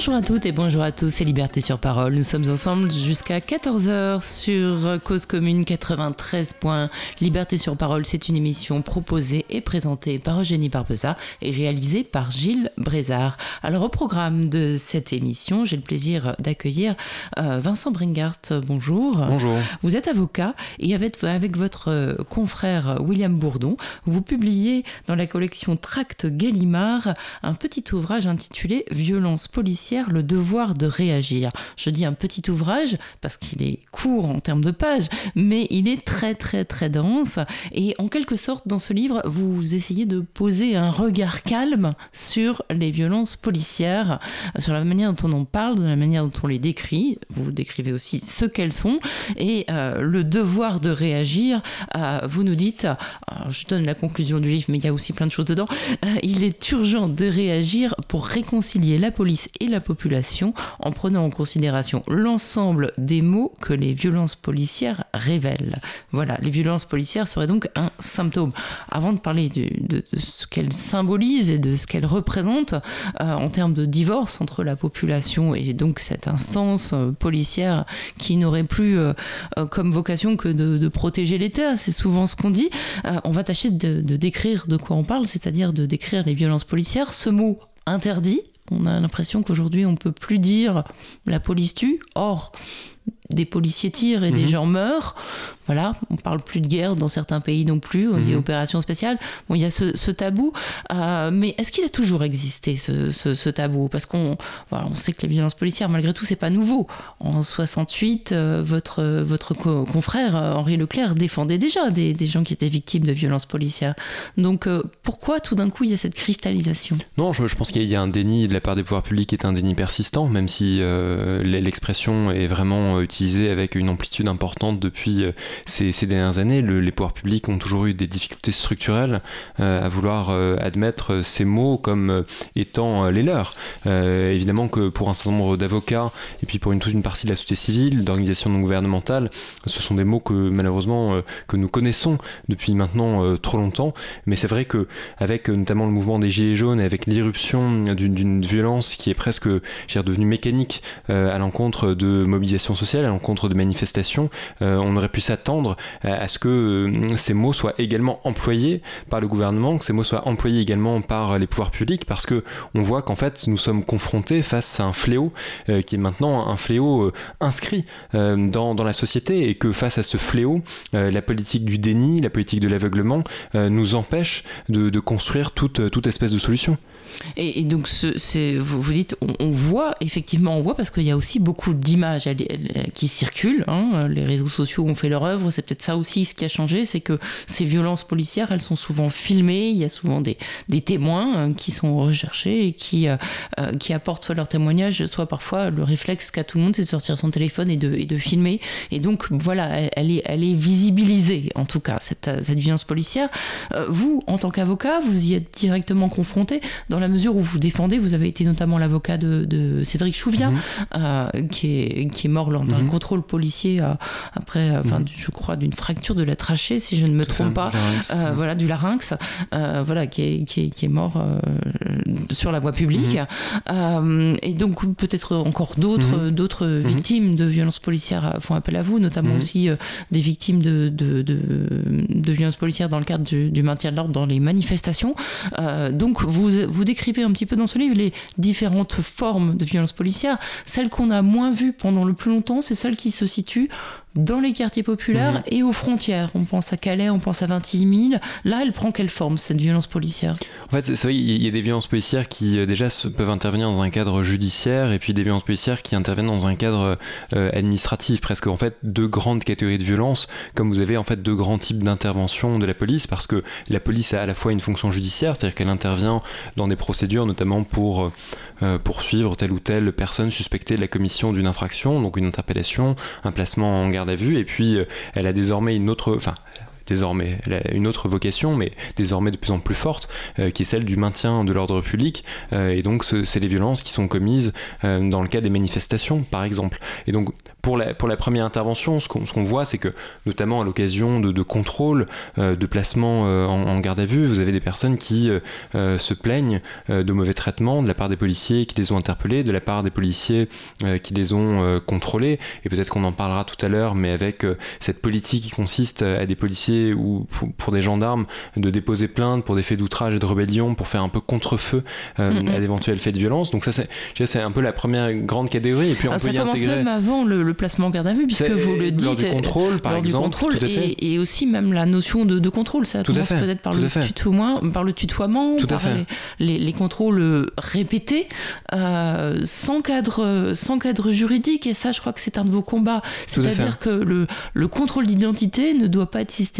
Bonjour à toutes et bonjour à tous, c'est Liberté sur Parole. Nous sommes ensemble jusqu'à 14h sur Cause Commune 93. Liberté sur Parole, c'est une émission proposée et présentée par Eugénie Barbeza et réalisée par Gilles Brézard. Alors au programme de cette émission, j'ai le plaisir d'accueillir euh, Vincent Bringart. Bonjour. Bonjour. Vous êtes avocat et avec, avec votre euh, confrère William Bourdon, vous publiez dans la collection Tract Gallimard un petit ouvrage intitulé Violence le devoir de réagir. Je dis un petit ouvrage parce qu'il est court en termes de pages, mais il est très très très dense. Et en quelque sorte, dans ce livre, vous essayez de poser un regard calme sur les violences policières, sur la manière dont on en parle, de la manière dont on les décrit. Vous décrivez aussi ce qu'elles sont et euh, le devoir de réagir. Euh, vous nous dites, je donne la conclusion du livre, mais il y a aussi plein de choses dedans. Euh, il est urgent de réagir pour réconcilier la police et la population en prenant en considération l'ensemble des mots que les violences policières révèlent. Voilà, les violences policières seraient donc un symptôme. Avant de parler de, ce qu'elles symbolisent et de ce qu'elles représentent euh, en termes de divorce entre la population et donc cette instance euh, policière qui n'aurait plus euh, comme vocation que de, protéger l'État, c'est souvent ce qu'on dit, on va tâcher de décrire de quoi on parle, c'est-à-dire de décrire les violences policières. Ce mot interdit on a l'impression qu'aujourd'hui, on peut plus dire la police tue. Or, des policiers tirent et des mhm. gens meurent. Voilà, on parle plus de guerre dans certains pays non plus, on dit mhm. opération spéciale. Bon, il y a ce, tabou, euh, mais est-ce qu'il a toujours existé ce, tabou? Parce qu'on voilà, on sait que les violences policières, malgré tout, c'est pas nouveau. En 68, euh, votre, votre confrère euh, Henri Leclerc défendait déjà des, gens qui étaient victimes de violences policières. Donc pourquoi tout d'un coup il y a cette cristallisation? Non, je, pense qu'il y a un déni de la part des pouvoirs publics qui est un déni persistant, même si l'expression est vraiment utilisée avec une amplitude importante depuis ces, dernières années, les pouvoirs publics ont toujours eu des difficultés structurelles euh, à vouloir euh, admettre ces mots comme euh, étant les leurs. évidemment que pour un certain nombre d'avocats et puis pour une, toute une partie de la société civile, d'organisations non gouvernementales, ce sont des mots que malheureusement que nous connaissons depuis maintenant trop longtemps. Mais c'est vrai que avec notamment le mouvement des gilets jaunes et avec l'irruption d'une violence qui est presque devenue mécanique à l'encontre de mobilisation sociale, à l'encontre de manifestations, on aurait pu s'attendre euh, à ce que euh, ces mots soient également employés par le gouvernement, que ces mots soient employés également par les pouvoirs publics, parce que on voit qu'en fait nous sommes confrontés face à un fléau euh, qui est maintenant un fléau inscrit dans, la société et que face à ce fléau, la politique du déni, la politique de l'aveuglement nous empêche de, construire toute espèce de solution. Et, donc, c'est, vous, dites, on, voit, effectivement, on voit parce qu'il y a aussi beaucoup d'images qui circulent. Hein. les réseaux sociaux ont fait leur œuvre. C'est peut-être ça aussi ce qui a changé, c'est que ces violences policières, elles sont souvent filmées. Il y a souvent des, des témoins euh, qui sont recherchés et qui, euh, euh, qui apportent soit leur témoignage, soit parfois le réflexe qu'a tout le monde, c'est de sortir son téléphone et de, et de filmer. Et donc, voilà, elle, est, elle est visibilisée, en tout cas, cette, cette violence policière. vous, en tant qu'avocat, vous y êtes directement confronté la mesure où vous défendez, vous avez été notamment l'avocat de, Cédric Chouvia, mhm. euh, qui, est, qui est mort lors d'un mhm. contrôle policier euh, après, euh, enfin, mhm. je crois, d'une fracture de la trachée, si je ne me trompe pas, voilà, du larynx, voilà, qui est, qui est, qui est mort sur la voie publique. et donc, peut-être encore d'autres d'autres victimes de violences policières font appel à vous, notamment aussi des victimes de, de, de, violences policières dans le cadre du, du maintien de l'ordre dans les manifestations. donc, vous, vous décrivez un petit peu dans ce livre les différentes formes de violence policière. Celle qu'on a moins vue pendant le plus longtemps, c'est celle qui se situe dans les quartiers populaires mhm. et aux frontières. On pense à Calais, on pense à 26 000. Là, elle prend quelle forme, cette violence policière? En fait, c'est vrai, il y a des violences policières qui euh, déjà peuvent intervenir dans un cadre judiciaire et puis des violences policières qui interviennent dans un cadre euh, administratif. Presque en fait deux grandes catégories de violences, comme vous avez en fait deux grands types d'intervention de la police, parce que la police a à la fois une fonction judiciaire, c'est-à-dire qu'elle intervient dans des procédures, notamment pour euh, poursuivre telle ou telle personne suspectée de la commission d'une infraction, donc une interpellation, un placement en garde à vue, et puis euh, elle a désormais une autre, enfin désormais, elle a une autre vocation, mais désormais de plus en plus forte, euh, qui est celle du maintien de l'ordre public. et donc, c'est les violences qui sont commises dans le cas des manifestations, par exemple. Et donc, pour la, pour la première intervention, ce qu'on voit, c'est que notamment à l'occasion de, contrôles, euh, de placement euh, en, garde à vue, vous avez des personnes qui euh, se plaignent de mauvais traitements de la part des policiers qui les ont interpellés, de la part des policiers qui les ont contrôlés. Et peut-être qu'on en parlera tout à l'heure, mais avec cette politique qui consiste à des policiers ou pour, des gendarmes de déposer plainte pour des faits d'outrage et de rébellion, pour faire un peu contre-feu à d'éventuels faits de violence. Donc ça, c'est un peu la première grande catégorie. Et puis on ah, peut y intégrer... même avant le, le placement en garde à vue, puisque vous le dites. Lors du contrôle, par exemple. et, aussi même la notion de, contrôle. Ça commence peut-être par, le tutoiement, par le tutoiement, par les, contrôles répétés, euh, sans, cadre, sans cadre juridique. Et ça, je crois que c'est un de vos combats. C'est-à-dire que le, le contrôle d'identité ne doit pas être systématique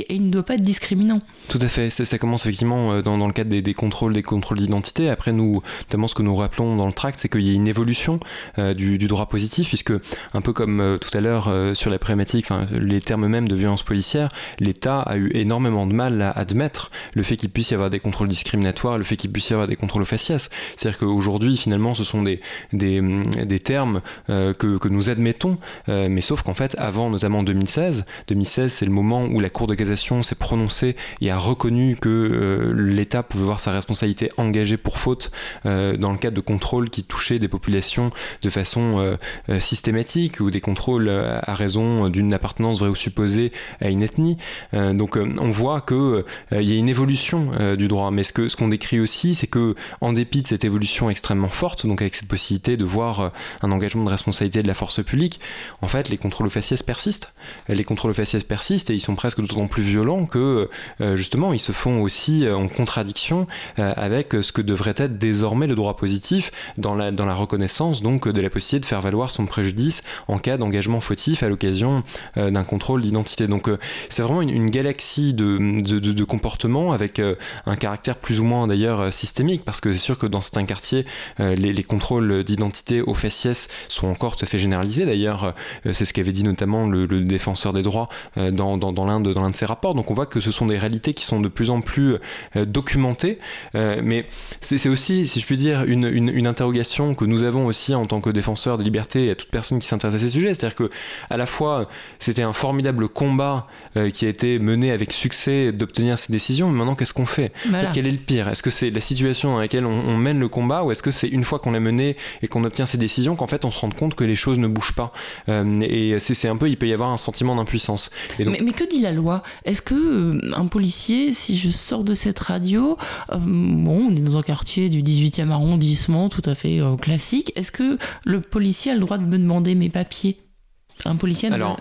et il ne doit pas être discriminant. Tout à fait. Ça, commence effectivement euh, dans, le cadre des, contrôles, des contrôles d'identité. Après, nous, notamment ce que nous rappelons dans le tract, c'est qu'il y a une évolution euh, du, du, droit positif, puisque un peu comme tout à l'heure sur la problématique, les termes même de violence policière, l'État a eu énormément de mal à admettre le fait qu'il puisse y avoir des contrôles discriminatoires, le fait qu'il puisse y avoir des contrôles aux faciès. C'est-à-dire qu'aujourd'hui, finalement, ce sont des, des termes euh, que, nous admettons, euh, mais sauf qu'en fait, avant notamment 2016, 2016, c'est le moment où la Cour de cassation s'est prononcée et a reconnu que euh, l'État pouvait voir sa responsabilité engagée pour faute dans le cadre de contrôles qui touchaient des populations de façon systématique ou des contrôles à raison d'une appartenance vraie ou supposée à une ethnie. Euh, donc euh, on voit qu'il euh, il y a une évolution du droit. Mais ce qu'on ce qu'on décrit aussi, c'est que en dépit de cette évolution extrêmement forte, donc avec cette possibilité de voir un engagement de responsabilité de la force publique, en fait les contrôles aux faciès persistent. Les contrôles aux faciès persistent et ils sont presque d'autant plus violents que justement ils se font aussi en contradiction avec ce que devrait être désormais le droit positif dans la, reconnaissance donc de la possibilité de faire valoir son préjudice en cas d'engagement fautif à l'occasion d'un contrôle d'identité. Donc euh, c'est vraiment une, galaxie de, comportements avec euh, un caractère plus ou moins d'ailleurs euh, systémique parce que c'est sûr que dans certains quartiers les, contrôles d'identité aux faciès sont encore tout à fait généralisés. D'ailleurs c'est ce qu'avait dit notamment le, défenseur des droits dans, l'un de ses rapports. Donc on voit que ce sont des réalités qui sont de plus en plus documentées. mais c'est aussi, si je puis dire, une, une, interrogation que nous avons aussi en tant que défenseurs des libertés et à toute personne qui s'intéresse à ces sujets. C'est-à-dire que à la fois c'était un formidable combat euh, qui a été mené avec succès d'obtenir ces décisions. Mais maintenant, qu'est-ce qu'on fait? Quel est le pire? Est-ce que c'est la situation dans laquelle on, mène le combat ou est-ce que c'est une fois qu'on l'a mené et qu'on obtient ces décisions qu'en fait on se rend compte que les choses ne bougent pas? Euh, Et c'est un peu, il peut y avoir un sentiment d'impuissance. Mais, que dit la loi? Est-ce que euh, un policier, si je sors de cette radio, bon, on est dans un quartier du 18e arrondissement tout à fait classique, est-ce que le policier a le droit de me demander mes papiers? Un policier Alors,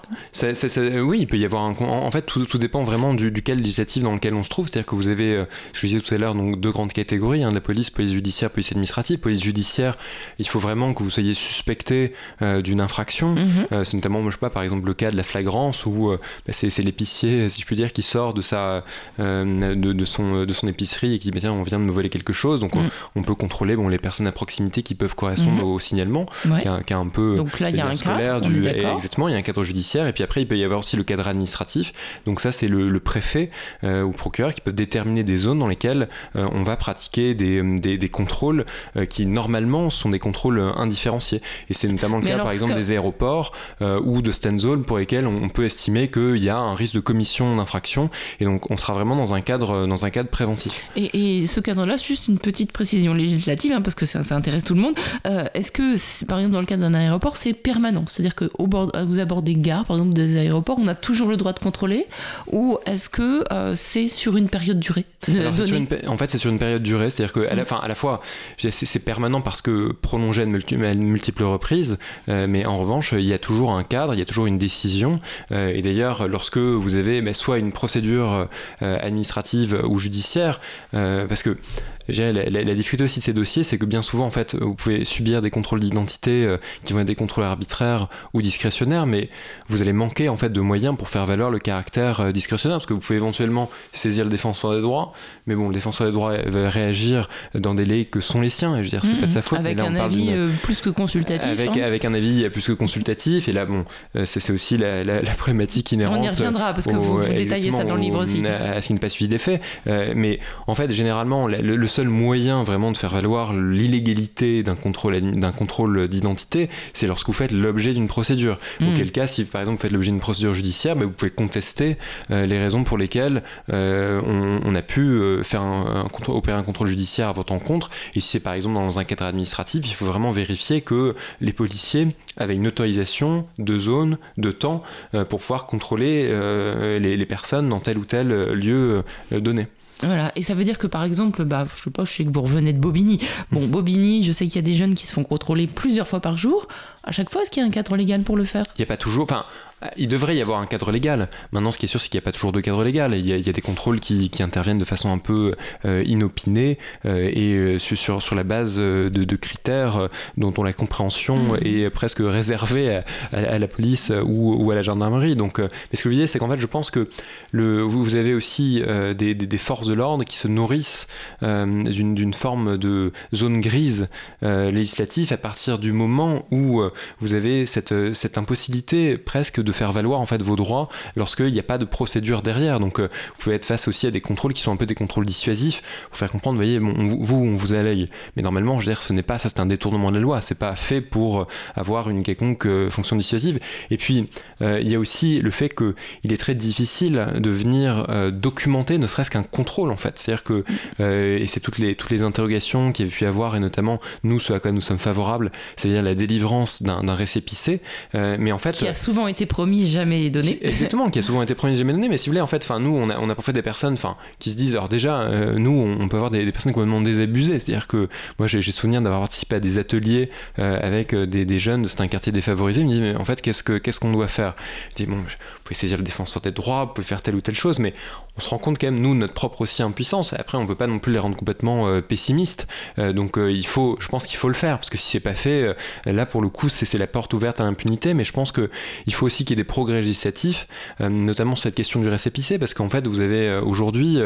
oui, il peut y avoir un. En fait, tout, dépend vraiment du, du, cas législatif dans lequel on se trouve. C'est-à-dire que vous avez, euh, je vous disais tout à l'heure, donc deux grandes catégories hein, la police, police judiciaire, police administrative. Police judiciaire, il faut vraiment que vous soyez suspecté euh, d'une infraction. Mhm. Euh, c'est notamment, je sais pas, par exemple, le cas de la flagrance où bah, c'est l'épicier, si je puis dire, qui sort de sa, de, son, de son épicerie et qui dit, tiens, on vient de me voler quelque chose. Donc, on, mhm. peut contrôler bon, les personnes à proximité qui peuvent correspondre mhm. au signalement, qui, a, un peu. Donc là, il y a un cas. Du, il y a un cadre judiciaire, et puis après, il peut y avoir aussi le cadre administratif. Donc ça, c'est le, préfet euh, ou procureur qui peut déterminer des zones dans lesquelles euh, on va pratiquer des, des, contrôles euh, qui, normalement, sont des contrôles indifférenciés. Et c'est notamment le cas, par exemple, des aéroports ou de stand zones pour lesquels on, peut estimer qu'il y a un risque de commission d'infraction, et donc on sera vraiment dans un cadre, dans un cadre préventif. Et, ce cadre-là, juste une petite précision législative, hein, parce que ça, ça, intéresse tout le monde. Est-ce que, par exemple, dans le cadre d'un aéroport, c'est permanent? C'est-à-dire que au bord, vous abordez des gares, par exemple des aéroports, on a toujours le droit de contrôler Ou est-ce que euh, c'est sur une période durée En fait, c'est sur une période durée, c'est-à-dire qu'à la, fin, à la fois, c'est permanent parce que prolongé à de multiples reprises, euh, mais en revanche, il y a toujours un cadre, il y a toujours une décision. Euh, et d'ailleurs, lorsque vous avez mais soit une procédure administrative ou judiciaire, parce que la, la, difficulté aussi de ces dossiers, c'est que bien souvent, en fait, vous pouvez subir des contrôles d'identité euh, qui vont être des contrôles arbitraires ou discrétionnaires, mais vous allez manquer en fait de moyens pour faire valoir le caractère euh, discrétionnaire, parce que vous pouvez éventuellement saisir le défenseur des droits, mais bon, le défenseur des droits va réagir dans des délais que sont les siens, et je veux dire, c'est pas de sa faute. Avec mais là, un avis euh, plus que consultatif. Avec, hein. avec un avis plus que consultatif, et là, bon, c'est aussi la, la, problématique inhérente. On y reviendra, parce que vous, détaillez ça dans le livre aussi. À ce qui n'est pas suivi des faits, mais en fait, généralement, le, le seul moyen vraiment de faire valoir l'illégalité d'un contrôle, d'un contrôle d'identité, c'est lorsque vous faites l'objet d'une procédure. Mm. Auquel cas, si par exemple vous faites l'objet d'une procédure judiciaire, bah, vous pouvez contester les raisons pour lesquelles on, a pu faire un, opérer un contrôle judiciaire à votre encontre. Et si c'est par exemple dans un cadre administratif, il faut vraiment vérifier que les policiers avaient une autorisation de zone, de temps, pour pouvoir contrôler les, personnes dans tel ou tel lieu donné. Voilà, et ça veut dire que par exemple, bah, je sais pas, je sais que vous revenez de Bobigny. Bon, Bobigny, je sais qu'il y a des jeunes qui se font contrôler plusieurs fois par jour. À chaque fois, est-ce qu'il y a un cadre légal pour le faire? Il n'y a pas toujours. Enfin, il devrait y avoir un cadre légal. Maintenant, ce qui est sûr, c'est qu'il n'y a pas toujours de cadre légal. Il y a, des contrôles qui, interviennent de façon un peu euh, inopinée euh, et euh, sur, sur la base de, critères dont on la compréhension mm. est presque réservée à, la police ou, à la gendarmerie. Donc, mais ce que veux dire, c'est qu'en fait, je pense que le, vous, avez aussi des, forces de l'ordre qui se nourrissent d'une forme de zone grise législative à partir du moment où vous avez cette, cette impossibilité presque de de faire valoir en fait vos droits lorsqu'il n'y a pas de procédure derrière. Donc euh, vous pouvez être face aussi à des contrôles qui sont un peu des contrôles dissuasifs pour faire comprendre, vous voyez, vous, on vous a l'œil. Mais normalement, je veux dire, ce n'est pas ça, c'est un détournement de la loi. C'est pas fait pour avoir une quelconque euh, fonction dissuasive. Et puis, euh, il y a aussi le fait qu'il est très difficile de venir documenter ne serait-ce qu'un contrôle en fait. C'est-à-dire que, et c'est toutes les, toutes les interrogations qu'il y avait pu avoir, et notamment nous, ce à quoi nous sommes favorables, c'est-à-dire la délivrance d'un récépissé. mais en fait. Qui a souvent été promis, jamais donné. Exactement, qui a souvent été promis, jamais donné. Mais si vous voulez, en fait, nous, on a, on a parfois des personnes qui se disent, alors déjà, euh, nous, on, peut avoir des, des, personnes complètement désabusées. C'est-à-dire que moi, j'ai souvenir d'avoir participé à des ateliers euh, avec euh, des, des, jeunes, c'est un quartier défavorisé. Ils me disent, mais en fait, qu'est-ce qu'on ce qu'on doit faire? Je dis, bon, vous pouvez saisir le défenseur des droits, vous pouvez faire telle ou telle chose, mais on se rend compte quand même, nous, notre propre aussi impuissance. Après, on veut pas non plus les rendre complètement pessimistes. donc, il faut, je pense qu'il faut le faire, parce que si c'est pas fait, là, pour le coup, c'est la porte ouverte à l'impunité. Mais je pense qu'il faut aussi qu'il y ait des progrès législatifs, euh, notamment cette question du récépissé, parce qu'en fait, vous avez euh, aujourd'hui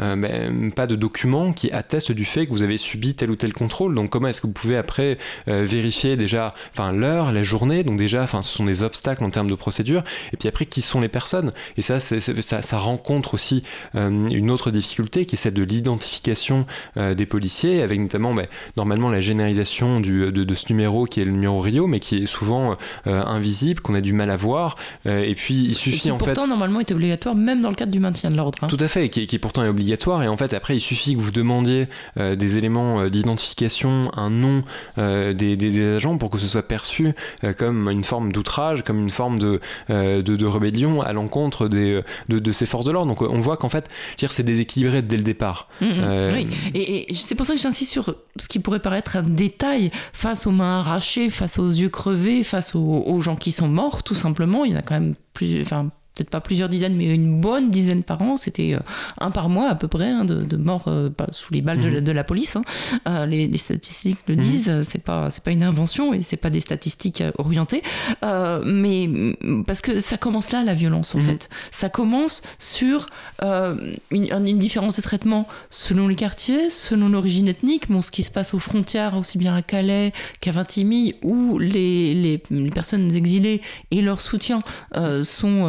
euh, pas de documents qui attestent du fait que vous avez subi tel ou tel contrôle. Donc, comment est-ce que vous pouvez après vérifier déjà, l'heure, la journée? Donc déjà, ce sont des obstacles en termes de procédure. Et puis après, qui sont les personnes? Et ça, ça, rencontre aussi une autre difficulté qui est celle de l'identification des policiers, avec notamment, ben, normalement, la généralisation du, de, de, ce numéro qui est le numéro Rio, mais qui est souvent invisible, qu'on a du mal à voir. Euh, et puis il suffit qui en pourtant normalement est obligatoire même dans le cadre du maintien de l'ordre. Hein. Tout à fait, et qui, qui, pourtant est obligatoire. Et en fait après il suffit que vous demandiez euh, des éléments euh, d'identification, un nom des, des, agents pour que ce soit perçu comme une forme d'outrage, comme une forme de, de, de, rébellion à l'encontre de, de, ces forces de l'ordre. Donc on voit qu'en fait c'est déséquilibré dès le départ. Mmh, mmh. oui. Et, et c'est pour ça que j'insiste sur ce qui pourrait paraître un détail face aux mains arrachées, face aux yeux crevés, face aux, aux gens qui sont morts tout simplement. Il y en a quand même plus, enfin, peut-être pas plusieurs dizaines, mais une bonne dizaine par an. C'était euh, un par mois à peu près hein, de, morts euh, sous les balles de, mhm. la police. Hein. Euh, les, statistiques le mhm. disent. C'est pas c'est pas une invention et c'est pas des statistiques orientées. mais mm, parce que ça commence là la violence en mhm. fait. Ça commence sur une, une, différence de traitement selon les quartiers, selon l'origine ethnique. Bon, ce qui se passe aux frontières, aussi bien à Calais qu'à Vintimille, où les, les, les, personnes exilées et leurs soutiens sont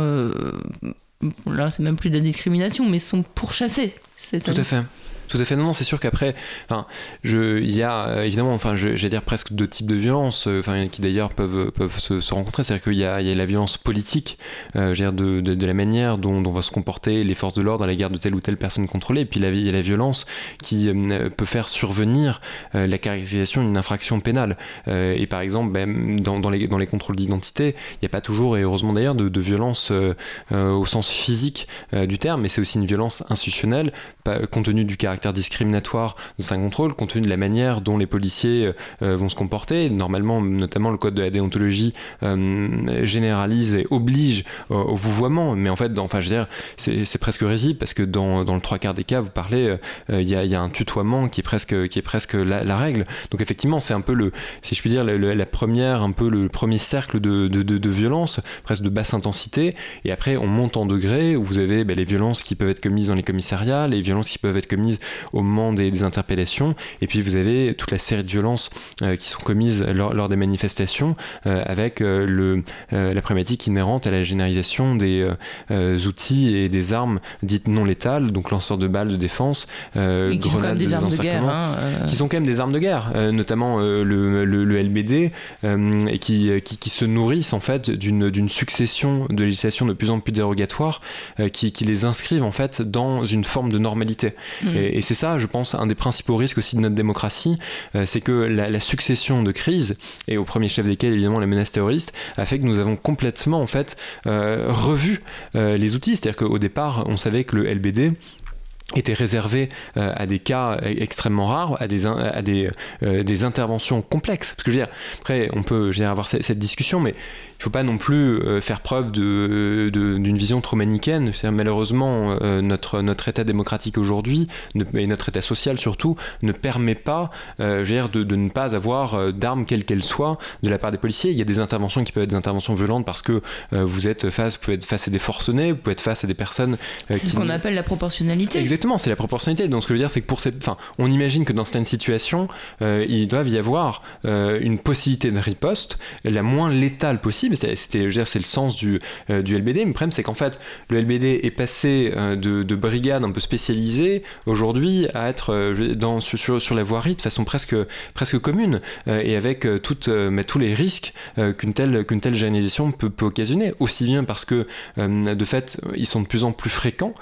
là c'est même plus de la discrimination, mais sont pourchassés. Tout à fait. Tout à fait. Non, c'est sûr qu'après, enfin, je, il y a euh, évidemment, enfin, j'allais dire presque deux types de violences, euh, enfin, qui d'ailleurs peuvent, peuvent se, rencontrer. C'est-à-dire qu'il y y a la violence politique, euh, dire de, de, la manière dont, dont vont se comporter les forces de l'ordre à l'égard de telle ou telle personne contrôlée. Et puis il y a la violence qui peut faire survenir la caractérisation d'une infraction pénale. et par exemple, ben, dans, dans, les, dans les contrôles d'identité, il n'y a pas toujours, et heureusement d'ailleurs, de, de violence au sens physique du terme, mais c'est aussi une violence institutionnelle, compte tenu du caractère discriminatoire de un contrôle, compte tenu de la manière dont les policiers euh, euh, vont se comporter. Normalement, notamment le code de la déontologie euh, généralise et oblige au vouvoiement, mais en fait, dans, enfin, je veux dire, c'est presque risible parce que dans, dans, le trois quarts des cas, vous parlez, il y, a, y, a, un tutoiement qui est presque, qui est presque la, règle. Donc effectivement, c'est un peu le, si je puis dire, la, première, un peu le premier cercle de, de, de, violence, presque de basse intensité, et après on monte en degré où vous avez ben, les violences qui peuvent être commises dans les commissariats, les violences qui peuvent être commises au moment des, interpellations. Et puis vous avez toute la série de violences qui sont commises lors, des manifestations avec le, la problématique inhérente à la généralisation des outils et des armes dites non létales, donc lanceurs de balles de défense, grenades des armes de guerre, hein, qui sont quand même des armes de guerre, notamment le, le, LBD, et qui, qui, qui, se nourrissent en fait d'une succession de législations de plus en plus dérogatoires qui, qui, les inscrivent en fait dans une forme de normalité. Mm. Et, c'est ça, je pense, un des principaux risques aussi de notre démocratie, c'est que la, succession de crises, et au premier chef desquels évidemment les menaces terroristes, a fait que nous avons complètement en fait revu les outils. C'est-à-dire qu'au départ, on savait que le LBD était réservé euh, à des cas extrêmement rares, à des, à des, euh, des interventions complexes. Parce que je veux dire, après, on peut avoir cette, discussion, mais il ne faut pas non plus euh, faire preuve d'une de, vision trop manichéenne. Malheureusement, notre, notre État démocratique aujourd'hui, et notre État social surtout, ne permet pas je veux dire, de, de, ne pas avoir d'armes quelles qu'elles soient de la part des policiers. Il y a des interventions qui peuvent être des interventions violentes parce que vous êtes face, vous pouvez être face à des forcenés, vous pouvez être face à des personnes... C'est ce qu'on appelle la proportionnalité. Exactement, c'est la proportionnalité. Donc ce que je veux dire, c'est que pour cette, enfin, on imagine que dans certaines situations, euh, il doit y avoir euh, une possibilité de riposte la moins létale possible. C'était, c'est le sens du, euh, du LBD. Mais le problème, c'est qu'en fait, le LBD est passé de, de brigades un peu spécialisées aujourd'hui à être dans, sur, sur la voirie de façon presque, presque commune et avec toutes, mais tous les risques qu'une telle, qu'une telle généralisation peut, peut, occasionner. Aussi bien parce que, de fait, ils sont de plus en plus fréquents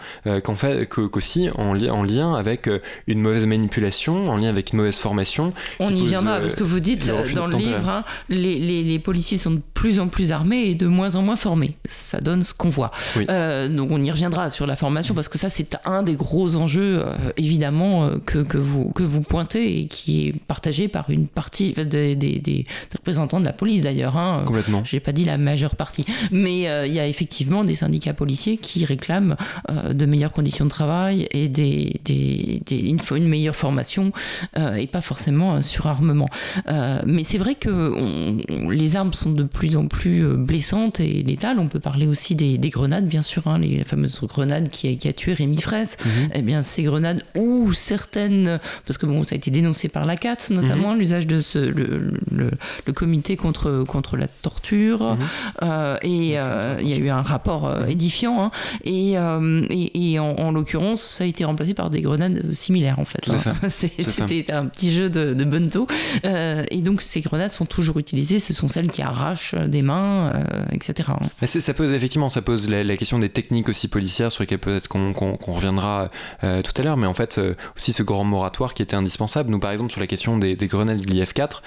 qu'en fait, qu'aussi en, lien avec euh, une mauvaise manipulation, en lien avec une mauvaise formation. On y viendra, parce que vous dites dans le livre, hein, les, les, policiers sont de plus en plus armés et de moins en moins formés. Ça donne ce qu'on voit. Euh, donc on y reviendra sur la formation, parce que ça c'est un des gros enjeux, euh, évidemment, que, que, vous, que vous pointez et qui est partagé par une partie des, des, des représentants de la police d'ailleurs. Hein. Complètement. J'ai pas dit la majeure partie. Mais il y a effectivement des syndicats policiers qui réclament de meilleures conditions de travail et des, des, faut une meilleure formation euh, et pas forcément un surarmement. Euh, mais c'est vrai que les armes sont de plus en plus euh, blessantes et létales. On peut parler aussi des, grenades, bien sûr, hein, les fameuses grenades qui, qui a tué Rémi Fraisse. Mhm. Eh bien, ces grenades ou certaines, parce que bon, ça a été dénoncé par la CAT, notamment mhm. l'usage de ce, le, le, comité contre, contre la torture. Mhm. et il y a eu un rapport édifiant. Hein. et, et, en, en l'occurrence, ça a été remplacé par des grenades similaires en fait. Hein. C'était un petit jeu de, de bento. Euh, et donc ces grenades sont toujours utilisées, ce sont celles qui arrachent des mains, euh, etc. Mais ça pose effectivement, ça pose la, question des techniques aussi policières sur lesquelles peut-être qu'on reviendra euh, tout à l'heure, mais en fait aussi ce grand moratoire qui était indispensable. Nous par exemple sur la question des, grenades de l'IF4,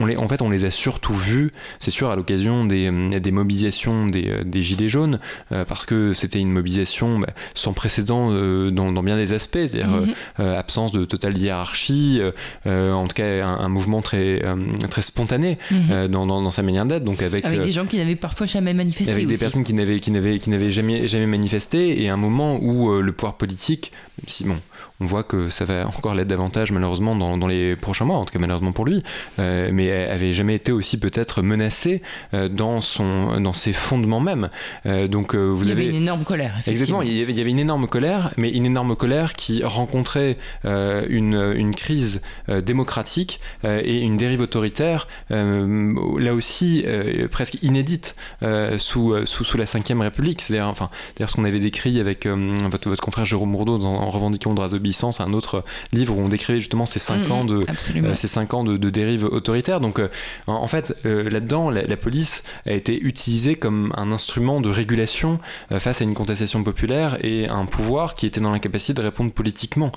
on, les, en fait on les a surtout vues, c'est sûr à l'occasion des, des, mobilisations des, des Gilets jaunes, parce que c'était une mobilisation bah, sans précédent dans, dans bien des aspects, c'est-à-dire mhm. euh, euh, absence de totale hiérarchie, euh, en tout cas un, mouvement très, très spontané mhm. dans, dans, sa manière d'être. Donc avec, avec des gens qui n'avaient parfois jamais manifesté. Avec des personnes qui n'avaient, qui n'avaient, qui n'avaient jamais, jamais manifesté, et un moment où le pouvoir politique, même si bon, on voit que ça va encore l'être davantage malheureusement dans, dans, les prochains mois, en tout cas malheureusement pour lui, euh, mais elle avait jamais été aussi peut-être menacée euh, dans, son, dans ses fondements même. Euh, donc vous il y avez une énorme colère. Exactement, il y, avait, il y avait une énorme colère, mais une énorme colère qui rencontrait une, une, crise démocratique et une dérive autoritaire, là aussi presque inédite sous, sous, sous, la Ve République. C'est-à-dire enfin, ce qu'on avait décrit avec votre, votre, confrère Jérôme Mourdeau en, revendiquant droits un autre livre où on décrivait justement ces cinq mm, ans de euh, ces cinq ans de, dérive autoritaire. Donc euh, en, fait euh, là-dedans la, police a été utilisée comme un instrument de régulation face à une contestation populaire et un pouvoir qui était dans l'incapacité de répondre politiquement.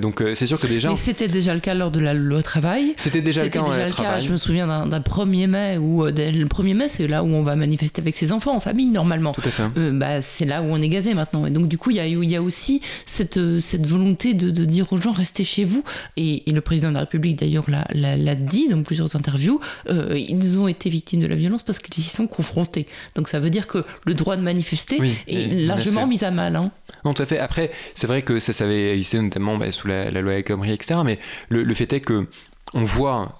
donc c'est sûr que déjà. Mais c'était déjà le cas lors de la loi travail. C'était déjà le cas. Déjà le cas. Je me souviens d'un 1er mai où le 1er mai c'est là où on va manifester avec ses enfants en famille normalement. Tout à fait. bah, c'est là où on est gazé maintenant. Et donc du coup il y a, y a aussi cette, cette volonté de, dire aux gens restez chez vous. Et, le président de la République d'ailleurs l'a dit dans plusieurs interviews, euh, ils ont été victimes de la violence parce qu'ils y sont confrontés. Donc ça veut dire que le droit de manifester est largement mis à mal. Hein. Non, tout à fait. Après, c'est vrai que ça, s'avait avait notamment bah, sous la, loi El Khomri, etc. Mais le, le fait est que on voit,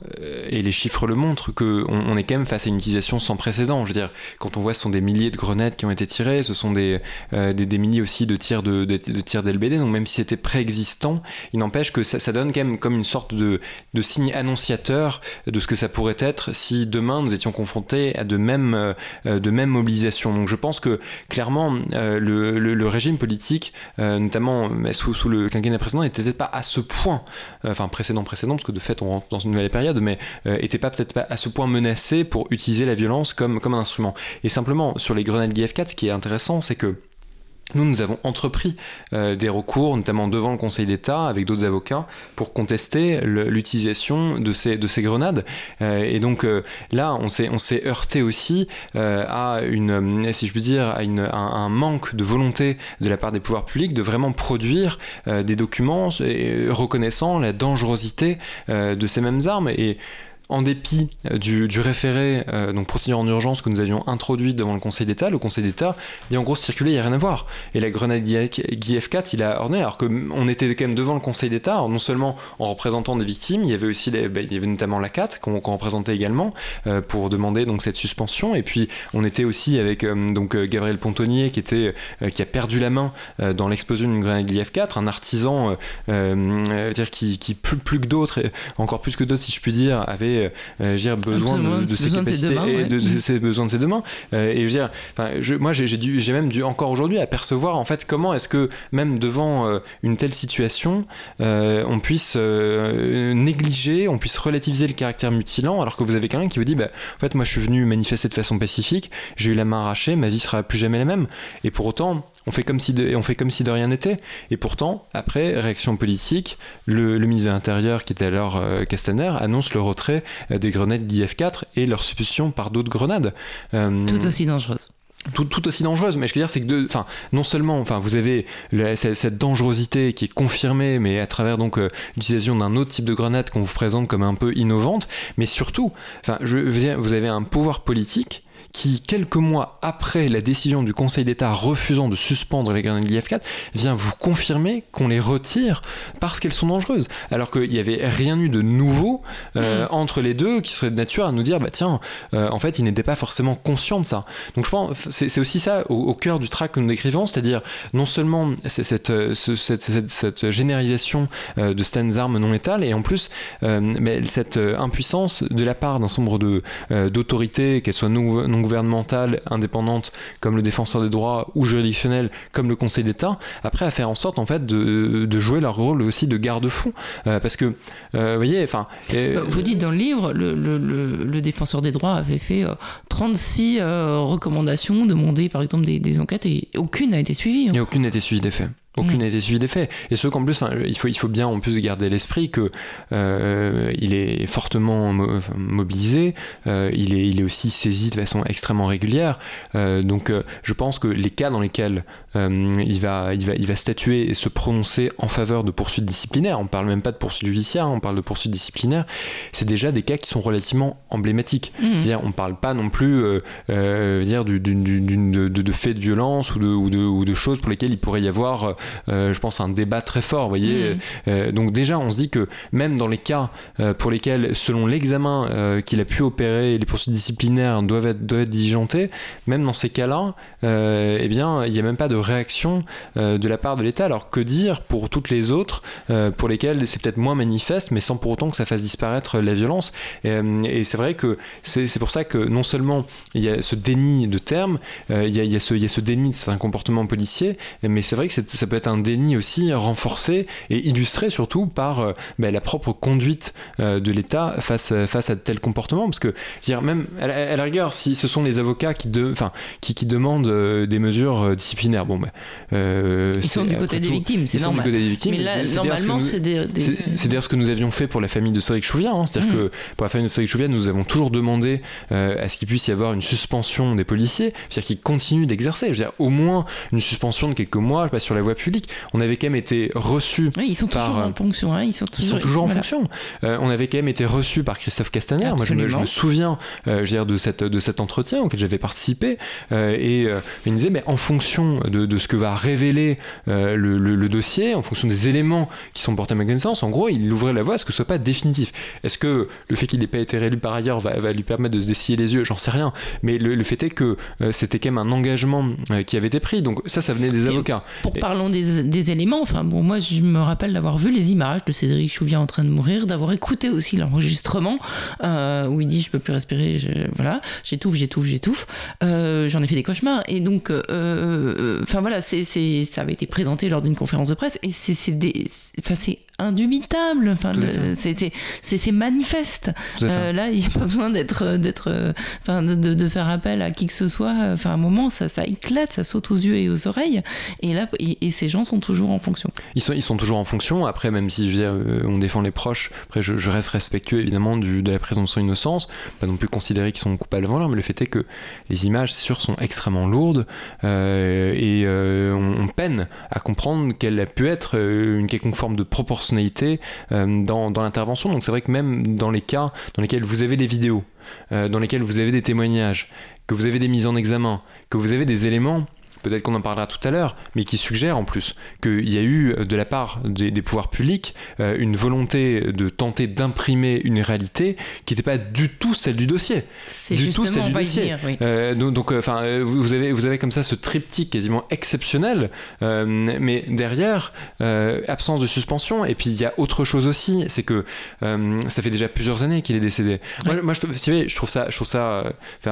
et les chiffres le montrent, qu'on on est quand même face à une utilisation sans précédent. Je veux dire, quand on voit ce sont des milliers de grenades qui ont été tirées, ce sont des, des, milliers aussi de tirs de, de, tirs d'LBD, donc même si c'était préexistant, il n'empêche que ça, donne quand même comme une sorte de, de signe annonciateur de ce que ça pourrait être si demain nous étions confrontés à de mêmes, de mêmes mobilisations. Donc je pense que clairement, le, le, le, régime politique, notamment sous, sous le quinquennat précédent, n'était peut-être pas à ce point, enfin précédent précédent, parce que de fait on rentre dans une nouvelle période, mais était pas peut-être pas à ce point menacé pour utiliser la violence comme, comme un instrument. Et simplement, sur les grenades GF4, ce qui est intéressant, c'est que nous, nous avons entrepris euh, des recours, notamment devant le Conseil d'État, avec d'autres avocats, pour contester l'utilisation de ces, de ces grenades. Euh, et donc euh, là, on s'est, heurté aussi à une, si je puis dire, à, un manque de volonté de la part des pouvoirs publics de vraiment produire des documents reconnaissant la dangerosité de ces mêmes armes. En dépit euh, du, référé, euh, donc procédure en urgence que nous avions introduit devant le Conseil d'État, le Conseil d'État dit en gros circuler, il n'y a rien à voir. Et la grenade GF4, il a ordonné, alors qu'on était quand même devant le Conseil d'État, non seulement en représentant des victimes, il y avait aussi, bah, il y avait notamment la CAT qu'on représentait également euh, pour demander donc cette suspension. Et puis on était aussi avec donc Gabriel Pontonnier qui était qui a perdu la main dans l'explosion d'une grenade GF4, un artisan dire qui, qui plus, plus que d'autres, encore plus que d'autres si je puis dire, avait euh, j'ai besoin de, ses capacités et de ses besoins de ses deux mains. Euh, et je veux dire, je, moi, j'ai même dû encore aujourd'hui apercevoir en fait comment est-ce que même devant euh, une telle situation, on puisse négliger, on puisse relativiser le caractère mutilant, alors que vous avez quelqu'un qui vous dit, bah, en fait, moi, je suis venu manifester de façon pacifique, j'ai eu la main arrachée, ma vie sera plus jamais la même. Et pour autant, on fait comme si de, on fait comme si de rien n'était. Et pourtant, après, réaction politique, le, ministre de l'Intérieur, qui était alors Castaner, annonce le retrait euh, des grenades d'IF4 et leur substitution par d'autres grenades. Euh, tout aussi dangereuses. Tout, tout, aussi dangereuse. Mais je veux dire, c'est que, enfin, non seulement, enfin, vous avez cette, dangerosité qui est confirmée, mais à travers donc euh, l'utilisation d'un autre type de grenade qu'on vous présente comme un peu innovante, mais surtout, enfin, je vous avez un pouvoir politique qui, quelques mois après la décision du Conseil d'État refusant de suspendre les grenades IF-4, vient vous confirmer qu'on les retire parce qu'elles sont dangereuses. Alors qu'il n'y avait rien eu de nouveau euh, mm. entre les deux qui serait de nature à nous dire, bah tiens, euh, en fait, ils n'étaient pas forcément conscients de ça. Donc je pense, c'est aussi ça au, cœur du track que nous décrivons, c'est-à-dire non seulement cette, euh, cette, cette, cette, généralisation de certaines armes non létales, et en plus, mais cette impuissance de la part d'un nombre d'autorités, qu'elles soient non, non gouvernementale indépendante comme le défenseur des droits ou juridictionnelle comme le Conseil d'État, après à faire en sorte en fait de, de jouer leur rôle aussi de garde-fou. Euh, parce que, euh, vous voyez, enfin... Euh, vous dites dans le livre, le, le, le, défenseur des droits avait fait 36 recommandations, demandées par exemple des, des, enquêtes et aucune n'a été suivie. Hein. Et aucune n'a été suivie des faits. Aucune n'a été suivie des faits. Et ce qu'en plus, il faut, il faut bien en plus garder l'esprit que euh, il est fortement mobilisé, euh, il, est, il est aussi saisi de façon extrêmement régulière. Euh, donc je pense que les cas dans lesquels il, va, il, va, il va statuer et se prononcer en faveur de poursuites disciplinaires, on parle même pas de poursuites judiciaires, on parle de poursuites disciplinaires, c'est déjà des cas qui sont relativement emblématiques. Mmh. Dire, on parle pas non plus dire, du, de, de, faits de violence ou de, ou de, ou de choses pour lesquelles il pourrait y avoir je pense, un débat très fort. Vous voyez, mm. euh, donc déjà, on se dit que même dans les cas euh, pour lesquels, selon l'examen qu'il a pu opérer, les poursuites disciplinaires doivent être, doivent être diligentées, même dans ces cas-là, eh bien, il n'y a même pas de réaction de la part de l'État. Alors que dire pour toutes les autres, pour lesquelles c'est peut-être moins manifeste, mais sans pour autant que ça fasse disparaître la violence. Et, c'est vrai que c'est pour ça que non seulement il y a ce déni de termes, il, y a, il, y a ce, il y a ce déni de certains comportements policiers, mais c'est vrai que ça peut être un déni aussi renforcé et illustré surtout par euh, bah, la propre conduite euh, de l'État face, face à de tels comportements. Parce que, dire, même à la, rigueur, si ce sont les avocats qui, de, qui, qui demandent euh, des mesures disciplinaire, bon, bah, ils sont du côté des victimes, c'est normal. des victimes. Mais là, normalement, c'est des. C'est d'ailleurs ce que nous avions fait pour la famille de Cédric Chouviat. Hein. C'est-à-dire mmh. que pour la famille de Cédric Chouviat, nous avons toujours demandé à ce qu'il puisse y avoir une suspension des policiers, c'est-à-dire qu'ils continuent d'exercer. Je veux dire, au moins une suspension de quelques mois, pas sur la voie publique public. On avait quand même été reçus. Oui, ils sont toujours en fonction. Hein, ils sont toujours, toujours en fonction. on avait quand même été reçus par Christophe Castaner. Moi, je me, souviens je dire, de, cette, de cet entretien auquel j'avais participé. et il me disait, mais en fonction de, de ce que va révéler le, le, dossier, en fonction des éléments qui sont portés à ma connaissance, en gros, il ouvrait la voie à ce que ce soit pas définitif. Est-ce que le fait qu'il n'ait pas été réélu par ailleurs va, va, lui permettre de se dessiller les yeux? J'en sais rien. Mais le, fait est que euh, c'était quand même un engagement euh, qui avait été pris. Donc ça, ça venait des avocats. Pour parlons des, éléments, enfin bon, moi je me rappelle d'avoir vu les images de Cédric Chouviat en train de mourir, d'avoir écouté aussi l'enregistrement euh, où il dit je peux plus respirer, voilà, j'étouffe, j'étouffe, j'étouffe. J'en ai fait des cauchemars. Et donc, enfin voilà, ça avait été présenté lors d'une conférence de presse. Et c'est indubitable. Enfin, c'est manifeste. Euh, là, il n'y a pas besoin d'être, d'être, enfin, de, de, faire appel à qui que ce soit. Enfin, à un moment, ça, ça éclate, ça saute aux yeux et aux oreilles. Et là, et, ces gens sont toujours en fonction. Ils sont, ils sont toujours en fonction. Après, même si je veux dire, euh, on défend les proches, après, je, je reste respectueux évidemment du, de la présomption d'innocence. Pas non plus considérer qu'ils sont coupables avant l'heure, mais le fait est que les images, c'est sûr, sont extrêmement lourdes euh, et on, on, peine à comprendre quelle a pu être une quelconque forme de proportion euh, dans, dans l'intervention. Donc c'est vrai que même dans les cas dans lesquels vous avez des vidéos, euh, dans lesquels vous avez des témoignages, que vous avez des mises en examen, que vous avez des éléments peut-être qu'on en parlera tout à l'heure, mais qui suggère en plus qu'il y a eu euh, de la part des, pouvoirs publics euh, une volonté de tenter d'imprimer une réalité qui n'était pas du tout celle du dossier. C'est du tout celle du dossier. Euh, donc, enfin, vous avez vous avez comme ça ce triptyque quasiment exceptionnel, mais derrière absence de suspension. Et puis il y a autre chose aussi, c'est que ça fait déjà plusieurs années qu'il est décédé. Moi, je, je trouve ça, je trouve ça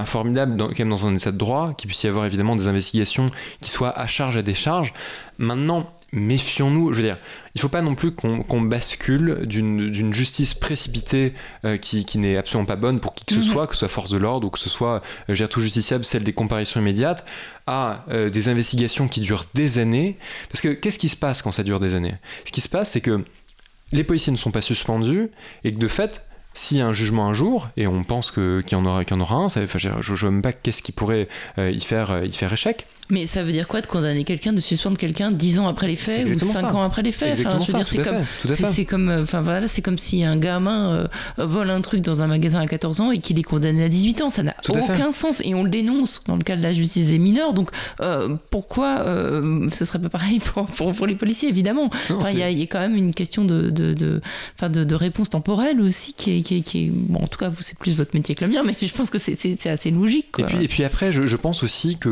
formidable dans, quand même dans un état de droit qu'il puisse y avoir évidemment des investigations qui soit à charge à décharge. Maintenant, méfions-nous, je veux dire, il ne faut pas non plus qu'on bascule d'une justice précipitée euh, qui, n'est absolument pas bonne pour qui que ce mhm. soit, que ce soit force de l'ordre ou que ce soit, euh, gère tout justiciable, celle des comparaisons immédiates, à euh, des investigations qui durent des années. Parce que qu'est-ce qui se passe quand ça dure des années? Ce qui se passe, c'est que les policiers ne sont pas suspendus et que de fait, s'il y a un jugement un jour, et on pense qu'il y, en aura, y en aura un, ça, je ne vois même pas qu'est-ce qui pourrait y, faire, y faire échec. Mais ça veut dire quoi de condamner quelqu'un, de suspendre quelqu'un dix ans après les faits ou cinq ans après les faits? Enfin, je veux dire, c'est comme, c'est comme, euh, enfin voilà, c'est comme si un gamin euh, vole un truc dans un magasin à 14 ans et qu'il est condamné à 18 ans. Ça n'a aucun sens et on le dénonce dans le cas de la justice des mineurs. Donc euh, pourquoi ce serait pas pareil pour, pour, les policiers évidemment Il y, a quand même une question de, de, de, de, de réponse temporelle aussi qui est, qui qui bon, en tout cas, c'est plus votre métier que le mien, mais je pense que c'est assez logique. Et puis, et puis après, je, je pense aussi que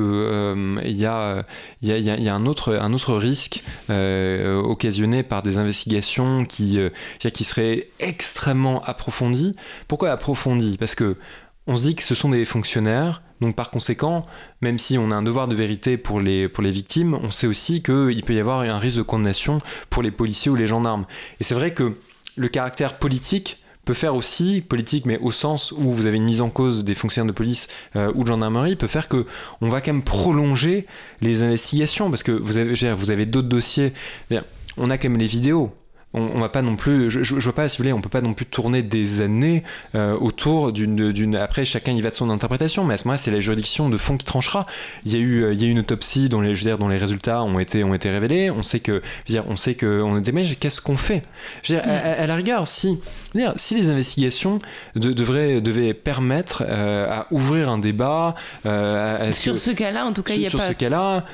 il y a, y a, y a un, autre, un autre risque euh, occasionné par des investigations qui, euh, qui seraient extrêmement approfondies. Pourquoi approfondies? Parce que on se dit que ce sont des fonctionnaires, donc par conséquent, même si on a un devoir de vérité pour les, pour les victimes, on sait aussi qu'il peut y avoir un risque de condamnation pour les policiers ou les gendarmes. Et c'est vrai que le caractère politique peut faire aussi politique, mais au sens où vous avez une mise en cause des fonctionnaires de police euh, ou de gendarmerie, peut faire que on va quand même prolonger les investigations parce que vous avez, vous avez d'autres dossiers. On a quand même les vidéos on, on, va pas non plus, je, je, vois pas si vous voulez, on peut pas non plus tourner des années euh, autour d'une. Après, chacun y va de son interprétation, mais à ce moment-là, c'est la juridiction de fond qui tranchera. Il y a eu, euh, il y a une autopsie dont les, je veux dire, dont les résultats ont été, ont été révélés. On sait que, je veux dire, on sait que on est des mais qu'est-ce qu'on fait? Je veux dire, à, la rigueur, si, dire, si les investigations de, devraient, devaient permettre euh, à ouvrir un débat euh, sur ce cas-là, en tout cas, il y a sur pas. Sur ce cas-là,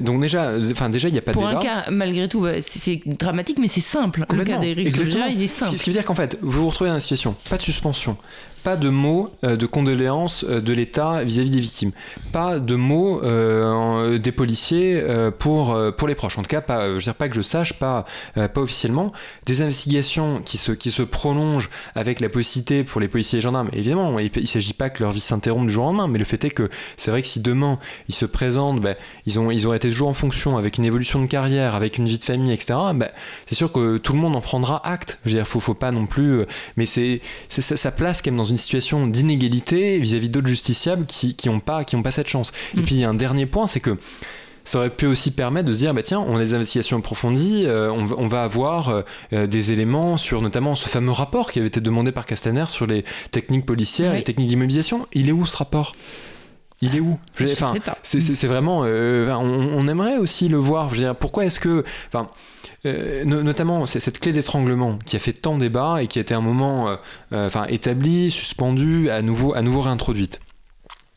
donc déjà, enfin déjà, il n'y a pas de débat. Pour un cas, malgré tout, bah, c'est dramatique, mais c'est simple. Le cas il est simple. Ce qui veut dire qu'en fait, vous vous retrouvez dans une situation, pas de suspension, pas de mots euh, de condoléances euh, de l'État vis-à-vis des victimes, pas de mots euh, des policiers pour, pour les proches. En tout cas, pas, je veux dire pas que je sache, pas, pas officiellement. Des investigations qui se, qui se prolongent avec la possibilité pour les policiers et gendarmes. évidemment, il ne s'agit pas que leur vie s'interrompe du jour au lendemain, mais le fait est que c'est vrai que si demain ils se présentent, ben, ils, ont, ils auraient été toujours en fonction avec une évolution de carrière, avec une vie de famille, etc. Ben, c'est sûr que tout le monde en prendra acte. Je veux dire, faut, faut pas non plus. Mais c'est, ça, ça place quand même dans une une situation d'inégalité vis-à-vis d'autres justiciables qui n'ont pas, qui pas cette chance. Et mm. puis un dernier point, c'est que ça aurait pu aussi permettre de se dire, bah tiens, on a des investigations approfondies, euh, on, va avoir euh, euh, des éléments sur notamment ce fameux rapport qui avait été demandé par Castaner sur les techniques policières et les techniques d'immobilisation. Il est où ce rapport? Il est où? Enfin, c'est vraiment. Euh, on, aimerait aussi le voir. Je veux dire, pourquoi est-ce que. Enfin, euh, notamment cette clé d'étranglement qui a fait tant débat et qui a été un moment euh, enfin, établie, suspendue, à nouveau, à nouveau réintroduite.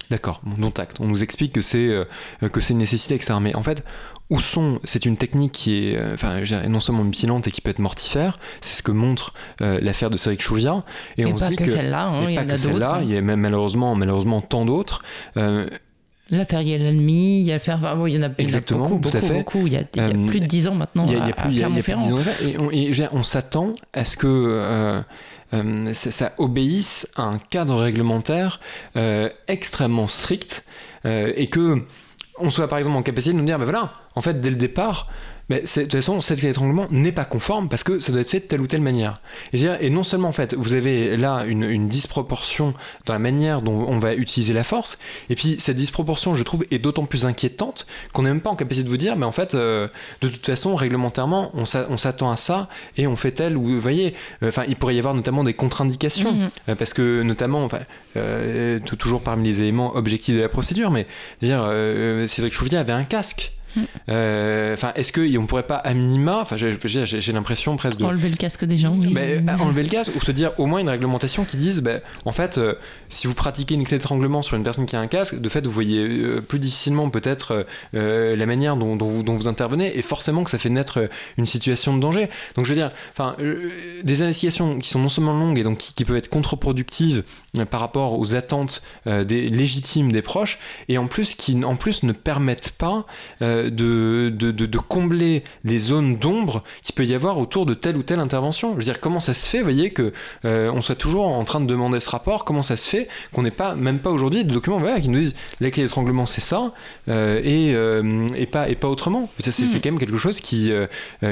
D'accord, bon, dont acte. On nous explique que c'est que c'est une nécessité, etc. Mais en fait, où sont C'est une technique qui est, enfin, non seulement mutilante et qui peut être mortifère. C'est ce que montre l'affaire de Cédric Chouviat. Et, on se dit que, celle-là, hein, il y en a d'autres. Hein. Il y a même malheureusement, malheureusement tant d'autres. L'affaire il y a l'ennemi, il y a l'affaire. Enfin, il y en a, Exactement, beaucoup, beaucoup, beaucoup. Il y a, il y a euh, plus de 10 ans maintenant. Il y a, plus, Clermont-Ferrand. Et on, et on s'attend à ce que euh, euh, ça, ça, obéisse à un cadre réglementaire euh, extrêmement strict et que on soit par exemple en capacité de nous dire ben voilà, en fait, dès le départ, mais de toute façon, cette clé d'étranglement n'est pas conforme parce que ça doit être fait de telle ou telle manière. Et, et non seulement, en fait, vous avez là une, disproportion dans la manière dont on va utiliser la force, et puis cette disproportion, je trouve, est d'autant plus inquiétante qu'on n'est même pas en capacité de vous dire, mais en fait, euh, de toute façon, réglementairement, on s'attend à ça et on fait tel ou, vous voyez, euh, enfin, il pourrait y avoir notamment des contre-indications, mmh. euh, parce que notamment, enfin, toujours parmi les éléments objectifs de la procédure, mais dire, Cédric Chouvier avait un casque. Euh, enfin, est-ce qu'on pourrait pas à minima, enfin, j'ai l'impression presque de enlever le casque des gens, oui. Euh, enlever le casque ou se dire au moins une réglementation qui dise, ben, en fait, euh, si vous pratiquez une clé d'étranglement sur une personne qui a un casque, de fait, vous voyez plus difficilement peut-être la manière dont, vous, dont, vous, intervenez et forcément que ça fait naître une situation de danger. Donc, je veux dire, enfin, des investigations qui sont non seulement longues et donc qui, peuvent être contre-productives par rapport aux attentes des légitimes des proches et en plus qui en plus ne permettent pas de, de, de, combler les zones d'ombre qu'il peut y avoir autour de telle ou telle intervention. Je veux dire, comment ça se fait, vous voyez, que euh, on soit toujours en train de demander ce rapport, comment ça se fait qu'on n'ait pas, même pas aujourd'hui, des documents qui nous disent la clé d'étranglement c'est ça, euh, et, euh, et, pas, et pas autrement. C'est, c'est, hmm. quand même quelque chose qui,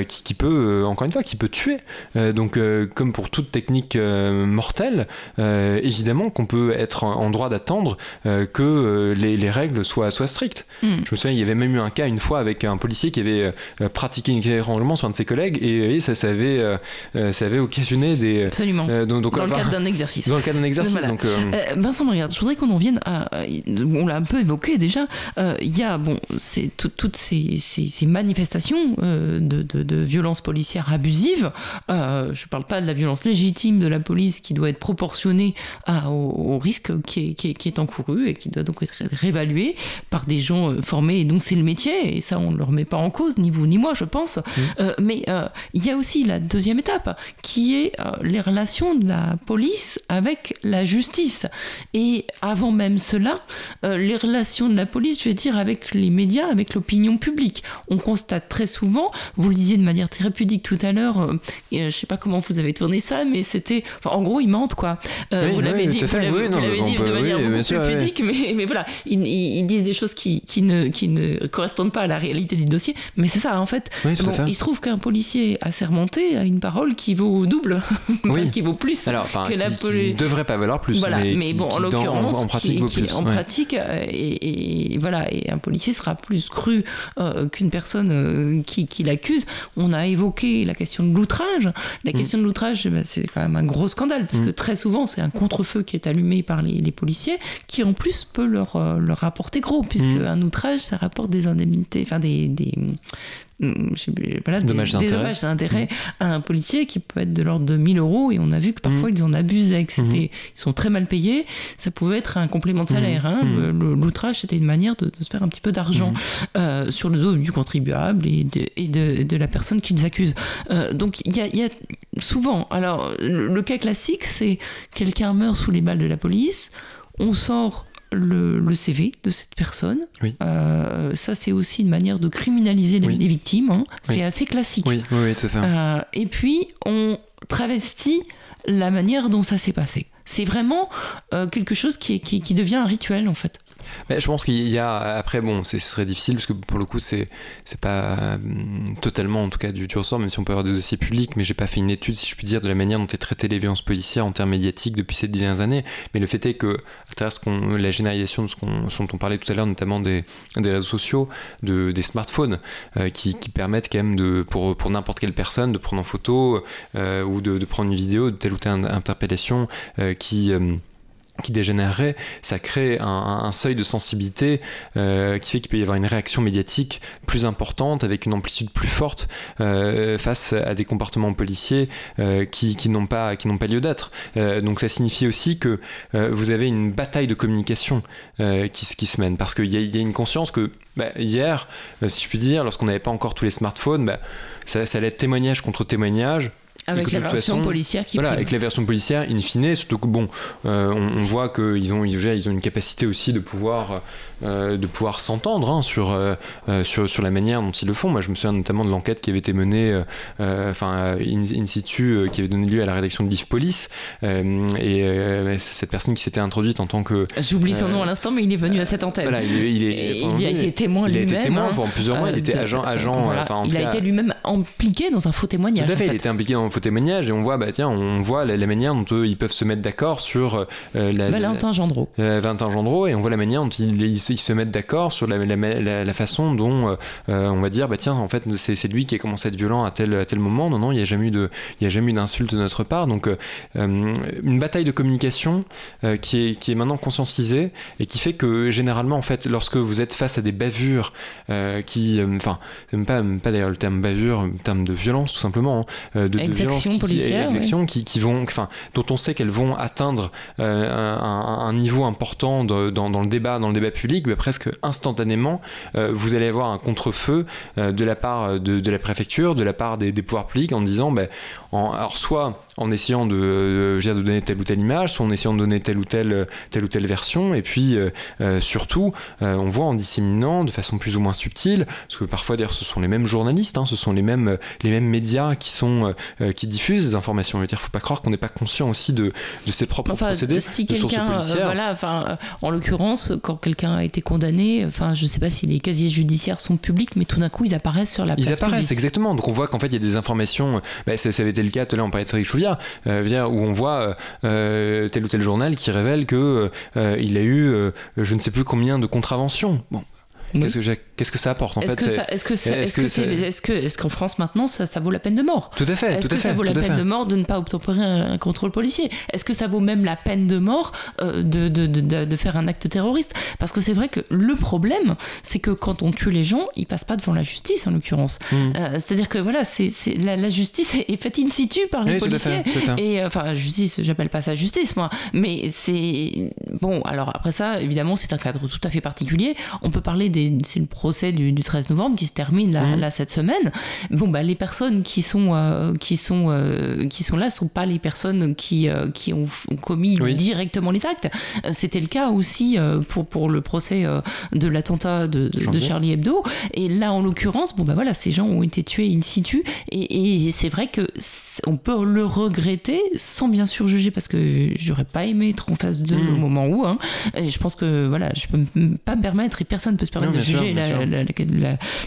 qui, qui, peut, encore une fois, qui peut tuer. donc, comme pour toute technique mortelle, évidemment qu'on peut être en, droit d'attendre que les, les, règles soient, soient strictes. Hmm. Je me souviens, il y avait même eu un cas une fois avec un policier qui avait euh, pratiqué une dérangement sur un de ses collègues et, ça, ça, avait, euh, ça avait occasionné des. Absolument. Euh, donc, dans le cadre d'un exercice. Dans le cadre d'un exercice. Donc, Vincent, regarde, je voudrais qu'on en vienne à. On l'a un peu évoqué déjà. Il y a bon, c'est toutes ces, ces, manifestations de, de, de violence policière abusive. je ne parle pas de la violence légitime de la police qui doit être proportionnée au, risque qui est, qui, est, qui est encouru et qui doit donc être réévalué par des gens formés et donc c'est le métier et ça on ne le remet pas en cause, ni vous ni moi je pense. Mmh. Euh, mais euh, il y a aussi la deuxième étape, qui est euh, les relations de la police avec la justice. Et avant même cela, les relations de la police, je vais dire, avec les médias, avec l'opinion publique. On constate très souvent, vous le disiez de manière très pudique tout à l'heure, je ne sais pas comment vous avez tourné ça, mais c'était... en gros, ils mentent, quoi. vous l'avez dit, vous l'avez dit de manière beaucoup plus pudique, mais, mais, voilà, ils, ils, disent des choses qui, qui, ne, qui ne correspondent pas à la réalité du dossier. Mais c'est ça, en fait. il se trouve qu'un policier assermenté a une parole qui vaut double, qui vaut plus Alors, que la police. ne devrait pas valoir plus. Voilà, mais, bon, en l'occurrence, en, pratique, vaut plus. en pratique, euh, et, voilà, et un policier sera plus cru euh, qu'une personne euh, qui, qui l'accuse. On a évoqué la question de l'outrage. La mm. question de l'outrage, bah, c'est quand même un gros scandale parce que mm. très souvent, c'est un contre-feu qui est allumé par les, les, policiers qui en plus peut leur, leur rapporter gros, puisque mm. un outrage, ça rapporte des indemnités, enfin des, des mm, voilà, dommages des, dommages d'intérêt mmh. à un policier qui peut être de l'ordre de 1000 euros et on a vu que parfois mmh. ils en abusaient, que mmh. ils sont très mal payés, ça pouvait être un complément de salaire. Hein. L'outrage c'était une manière de, se faire un petit peu d'argent euh, sur le dos du contribuable et de, et de, la personne qu'ils accusent. Euh, donc il y a, y a, souvent, alors le cas classique c'est quelqu'un meurt sous les balles de la police, on sort le, CV de cette personne. Euh, ça, c'est aussi une manière de criminaliser les, victimes. Hein. C'est assez classique. Oui, oui, tout à fait. Euh, et puis, on travestit la manière dont ça s'est passé. C'est vraiment euh, quelque chose qui, qui, qui devient un rituel, en fait je pense qu'il y a après bon, ce serait difficile parce que pour le coup c'est c'est pas euh, totalement en tout cas du, ressort, même si on peut avoir des dossiers publics, mais j'ai pas fait une étude si je puis dire de la manière dont est traité les violences policières en termes médiatiques depuis ces dernières années. Mais le fait est que à travers ce qu'on, la généralisation de ce, qu'on, dont on parlait tout à l'heure, notamment des, des réseaux sociaux, de, des smartphones euh, qui, qui, permettent quand même de pour, pour n'importe quelle personne de prendre en photo euh, ou de, de, prendre une vidéo de telle ou telle interpellation qui qui dégénérerait, ça crée un, seuil de sensibilité euh, qui fait qu'il peut y avoir une réaction médiatique plus importante, avec une amplitude plus forte euh, face à des comportements policiers euh, qui, n'ont pas, pas lieu d'être. donc ça signifie aussi que vous avez une bataille de communication qui, se mène, parce qu'il y, y, a une conscience que bah, hier, si je puis dire, lorsqu'on n'avait pas encore tous les smartphones, bah, ça, ça allait être témoignage contre témoignage, avec la version policière qui Voilà, avec la version policière, in fine, surtout que bon, euh, on, voit qu'ils ont, ils ont une capacité aussi de pouvoir euh, de pouvoir s'entendre hein, sur, euh, sur, sur, la manière dont ils le font. Moi, je me souviens notamment de l'enquête qui avait été menée, enfin, in, situ, qui avait donné lieu à la rédaction de Beef Police. et cette personne qui s'était introduite en tant que. J'oublie son nom à l'instant, mais il est venu à cette antenne. Voilà, il, est, il, a été témoin lui-même. Il a été témoin pendant plusieurs mois, il était agent. agent il a été lui-même impliqué dans un faux témoignage. Tout à fait, il était impliqué dans un faux témoignage et on voit, bah, tiens, on voit la, manière dont eux, ils peuvent se mettre d'accord sur. la, Valentin Gendreau. Valentin Gendreau, et on voit la manière dont il, il ils se mettent d'accord sur la, la, façon dont euh, euh, on va dire bah tiens en fait c'est lui qui a commencé à être violent à tel, à tel moment non non il n'y a jamais eu de il y a jamais eu d'insulte de notre part donc euh, une bataille de communication qui est qui est maintenant conscientisée et qui fait que généralement en fait lorsque vous êtes face à des bavures qui enfin même pas pas d'ailleurs le terme bavure le terme de violence tout simplement hein, de, violence qui, qui, vont enfin dont on sait qu'elles vont atteindre un, niveau important dans, dans, le débat dans le débat public, bah, presque instantanément, euh, vous allez avoir un contre-feu euh, de la part de, la préfecture, de la part des, pouvoirs publics en disant, bah, alors soit en essayant de, de, de, donner telle ou telle image, soit en essayant de donner telle ou telle, telle, ou telle version, et puis euh, surtout, on voit en disséminant de façon plus ou moins subtile, parce que parfois d'ailleurs ce sont les mêmes journalistes, hein, ce sont les mêmes, les mêmes médias qui, sont, qui diffusent ces informations. Il ne faut pas croire qu'on n'est pas conscient aussi de, de ses propres procédés, si de sources policières. voilà, enfin, en l'occurrence, quand quelqu'un a été condamné, enfin, je ne sais pas si les casiers judiciaires sont publics, mais tout d'un coup, ils apparaissent sur la place Ils apparaissent, exactement. Donc on voit qu'en fait, il y a des informations. Bah, ça, avait été le cas, tout à l'heure, on parlait de Cédric Euh, où on voit euh, euh, tel ou tel journal qui révèle que il a eu, je ne sais plus combien de contraventions. Qu'est-ce que ça apporte en est-ce fait Est-ce que est-ce que est-ce qu'en France maintenant ça, ça, vaut la peine de mort? Tout à fait. Est-ce que ça vaut la peine de mort de ne pas obtempérer un, contrôle policier? Est-ce que ça vaut même la peine de mort euh, de, de, de, de, faire un acte terroriste? Parce que c'est vrai que le problème, c'est que quand on tue les gens, ils passent pas devant la justice en l'occurrence. Mmh. Euh, c'est-à-dire que voilà, c'est la, la, justice est faite in situ par les policiers. Et euh, enfin, justice, j'appelle pas ça justice moi, mais c'est bon. Alors après ça, évidemment, c'est un cadre tout à fait particulier. On peut parler des c'est le procès du, 13 novembre qui se termine là, mmh. cette semaine. Bon, bah, les personnes qui sont, euh, qui sont, euh, qui sont là ne sont pas les personnes qui, euh, qui ont, commis directement les actes. C'était le cas aussi pour, pour le procès de l'attentat de, de, Charlie Hebdo. Et là, en l'occurrence, bon, bah, voilà, ces gens ont été tués in situ. Et, et c'est vrai que on peut le regretter sans bien sûr juger parce que j'aurais pas aimé être en face de mmh. au moment où. Hein. Et je pense que voilà, je peux pas me permettre et personne peut se permettre de juger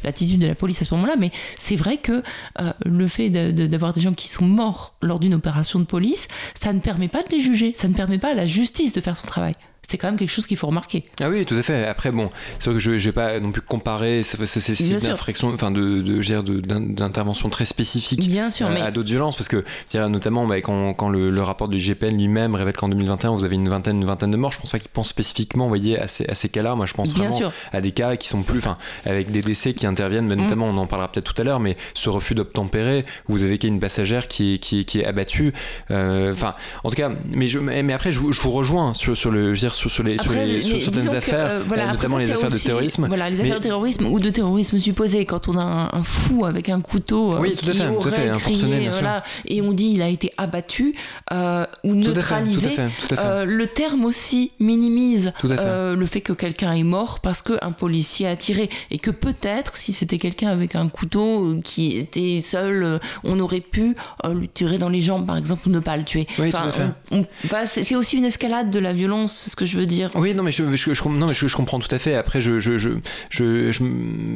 l'attitude de la police à ce moment-là. Mais c'est vrai que euh, le fait d'avoir des gens qui sont morts lors d'une opération de police, ça ne permet pas de les juger, ça ne permet pas à la justice de faire son travail c'est quand même quelque chose qu'il faut remarquer. Ah oui, tout à fait. Après, bon, c'est vrai que je ne vais pas non plus comparer ces sites enfin de, de, d'intervention très spécifique Bien sûr, à d'autres violences, parce que notamment bah, quand, quand le, rapport du GPN lui-même révèle qu'en 2021 vous avez une vingtaine, une vingtaine de morts, je pense pas qu'il pense spécifiquement, vous voyez, à ces, à ces cas-là. Moi, je pense vraiment à des cas qui sont plus, enfin, avec des décès qui interviennent, mais mm. notamment, on en parlera peut-être tout à l'heure, mais ce refus d'obtempérer, vous avez qu'une passagère qui est, qui est, qui est abattue. Euh, enfin, en tout cas, mais, je, mais après, je, je vous rejoins sur, sur le, je sur, les, sur, les, sur certaines affaires, euh, notamment les affaires de terrorisme. Voilà, les affaires de terrorisme ou de terrorisme supposé. Quand on a un, fou avec un couteau euh, oui, tout qui fait, aurait fait, crié, voilà, et on dit il a été abattu euh, ou neutralisé, le terme aussi minimise le fait que quelqu'un est mort parce qu'un policier a tiré et que peut-être si c'était quelqu'un avec un couteau qui était seul, on aurait pu lui tirer dans les jambes par exemple ou ne pas le tuer. Oui, enfin, c'est aussi une escalade de la violence, c'est ce que je veux dire. Oui, non, mais je, non, mais je, comprends tout à fait. Après, je, je, je,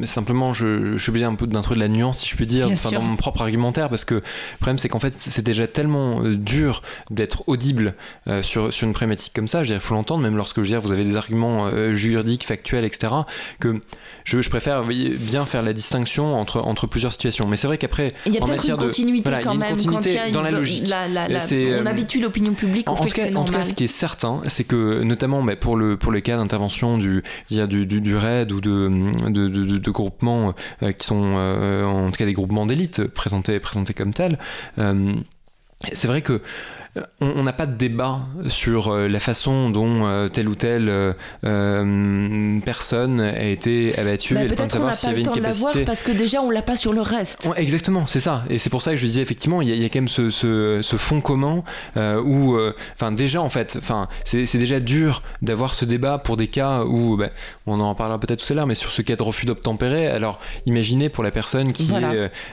simplement, je, suis obligé un peu d'introduire de la nuance, si je puis dire, dans mon propre argumentaire, parce que le problème, c'est qu'en fait, c'est déjà tellement euh, dur d'être audible euh, sur, sur une problématique comme ça. Je il faut l'entendre, même lorsque je veux dire, vous avez des arguments euh, juridiques, factuels, etc., que je, préfère bien faire la distinction entre, entre plusieurs situations. Mais c'est vrai qu'après, il y a peut-être une continuité quand même, quand il y a dans la logique. on habitue l'opinion publique, on en, fait tout cas, en tout cas, ce qui est certain, c'est que notamment bah, pour, le, pour les cas d'intervention du, du, du, du, RAID ou de, de, de, groupements qui sont en tout cas des groupements d'élite présentés, présentés comme tels, c'est vrai que on n'a pas de débat sur euh, la façon dont euh, telle ou telle euh, personne a été abattue et le temps de savoir s'il y avait une capacité. parce que déjà on l'a pas sur le reste. exactement, c'est ça. Et c'est pour ça que je disais effectivement, il y, a quand même ce, ce, fond commun où, enfin déjà en fait, enfin c'est déjà dur d'avoir ce débat pour des cas où, ben, on en parlera peut-être tout à l'heure, mais sur ce cas de refus d'obtempérer, alors imaginez pour la personne qui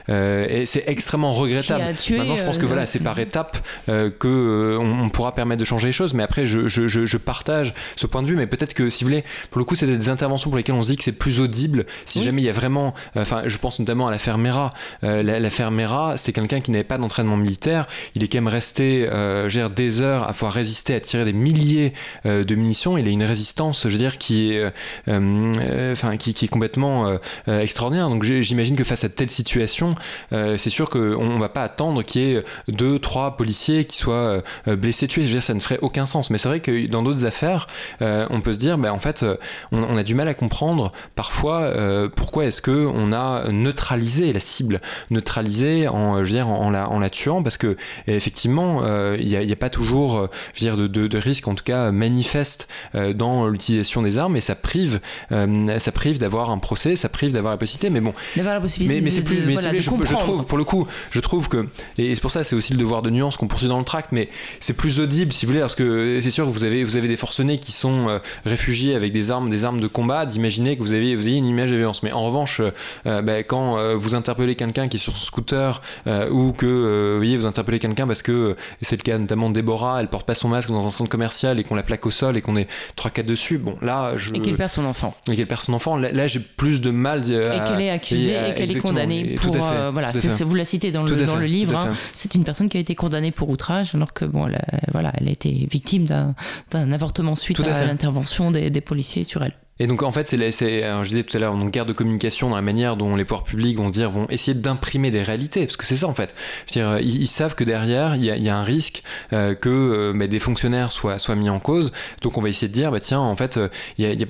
est, c'est extrêmement regrettable. Maintenant, je pense que voilà, c'est par étapes que euh, on, pourra permettre de changer les choses. Mais après, je, partage ce point de vue. Mais peut-être que, si vous voulez, pour le coup, c'est des interventions pour lesquelles on se dit que c'est plus audible. Si jamais il y a vraiment, euh, enfin, je pense notamment à l'affaire Mera. Euh, l'affaire Mera, c'était quelqu'un qui n'avait pas d'entraînement militaire. Il est quand même resté, gère des heures à pouvoir résister à tirer des milliers de munitions. Il a une résistance, je veux dire, qui est, enfin, qui, est complètement extraordinaire. Donc, j'imagine que face à telle situation, c'est sûr qu'on ne va pas attendre qu'il y ait deux, trois policiers qui soient euh, euh, blessé, tué. Je veux dire, ça ne ferait aucun sens. Mais c'est vrai que dans d'autres affaires, euh, on peut se dire, bah, en fait, on, a du mal à comprendre parfois pourquoi est-ce que on a neutralisé la cible, neutralisé en, je veux dire, en, la, en la tuant, parce que effectivement, il n'y a, a, pas toujours, je veux dire, de, de, risque, en tout cas manifeste, dans l'utilisation des armes, et ça prive, ça prive d'avoir un procès, ça prive d'avoir la possibilité. Mais bon, d'avoir la possibilité. Mais, c'est plus, mais je, je, trouve, pour le coup, je trouve que, et c'est pour ça, c'est aussi le devoir de nuance qu'on poursuit dans le tract, mais c'est plus audible si vous voulez, parce que c'est sûr que vous avez, vous avez des forcenés qui sont euh, réfugiés avec des armes, des armes de combat, d'imaginer que vous avez, vous avez une image de violence. Mais en revanche, euh, euh, bah, quand vous interpellez quelqu'un qui est sur son scooter ou que vous voyez, vous interpellez quelqu'un parce que c'est le cas notamment de Déborah, elle porte pas son masque dans un centre commercial et qu'on la plaque au sol et qu'on est 3-4 dessus, bon là je. Et qu'elle perd son enfant. Et qu'elle perd son enfant, là, j'ai plus de mal. et qu'elle est accusée et qu'elle est condamnée pour. voilà, vous la citez dans le, dans le livre, hein. c'est une personne qui a été condamnée pour outrage alors que bon, voilà, elle a été victime d'un avortement suite à, l'intervention des, des policiers sur elle. Et donc en fait, c'est, je disais tout à l'heure, donc guerre de communication dans la manière dont les pouvoirs publics vont dire, vont essayer d'imprimer des réalités, parce que c'est ça en fait. dire, ils, savent que derrière, il y a, un risque euh, que euh, des fonctionnaires soient, soient mis en cause. Donc on va essayer de dire, bah tiens, en fait, euh,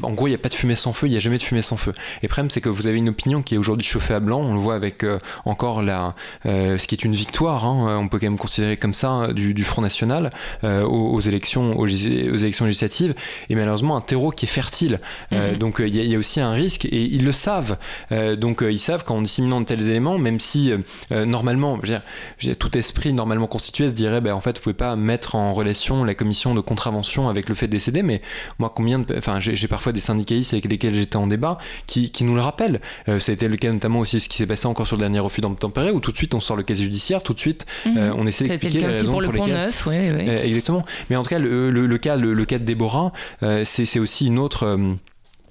en gros, il n'y a pas de fumée sans feu, il n'y a jamais de fumée sans feu. Et le problème, c'est que vous avez une opinion qui est aujourd'hui chauffée à blanc. On le voit avec encore la, ce qui est une victoire, hein, on peut quand même considérer comme ça, du, du Front National aux, élections, aux, élections législatives. Et malheureusement, un terreau qui est fertile. Euh, donc il y, a aussi un risque et ils le savent. Euh, donc euh, ils savent qu'en disséminant de tels éléments, même si normalement, tout esprit normalement constitué se dirait, ben, en fait, vous pouvez pas mettre en relation la commission de contravention avec le fait de décéder. Mais moi, combien de, enfin, j'ai parfois des syndicalistes avec lesquels j'étais en débat qui, nous le rappellent. été le cas notamment aussi ce qui s'est passé encore sur le dernier refus d'obtempérer où tout de suite on sort le casier judiciaire, tout de suite mhm. on essaie d'expliquer les raisons pour, lesquelles. exactement. Mais en tout cas, le, cas, le, cas de Déborah, c'est aussi une autre. Euh,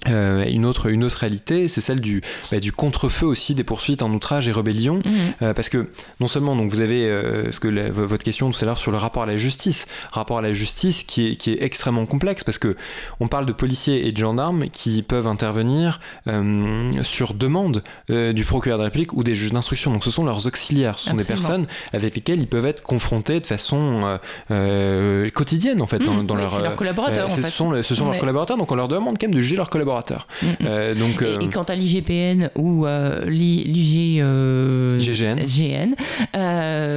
une autre une autre réalité c'est celle du bah, du contre-feu aussi des poursuites en outrage et rébellion. Mhm. euh, parce que non seulement donc vous avez euh, ce que votre question tout à l'heure sur le rapport à la justice. Rapport à la justice qui est qui est extrêmement complexe parce que on parle de policiers et de gendarmes qui peuvent intervenir sur demande du procureur de la République ou des juges d'instruction. Donc ce sont leurs auxiliaires. Ce sont des personnes avec lesquelles ils peuvent être confrontés de façon quotidienne en fait dans, mhm. leur, leurs collaborateurs ce, sont, ce sont leurs collaborateurs. Donc on leur demande quand même de juger leurs collaborateurs Mm, mm. Euh, donc, et, euh, quant à l'IGPN ou euh, l'IGGN,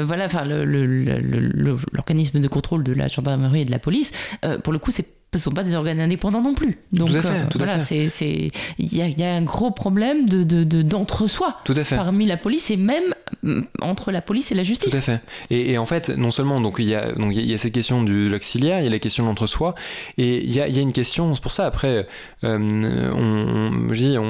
voilà, enfin l'organisme de contrôle de la gendarmerie et de la police, pour le coup, c'est ne sont pas des organes indépendants non plus. Donc tout à fait, voilà, il y a, y a, un gros problème de d'entre-soi de, parmi la police et même entre la police et la justice. Tout à fait. Et, en fait, non seulement donc il y a donc il y a cette question de l'auxiliaire, il y a la question de l'entre-soi, et il y y a une question. C'est pour ça après, on, on,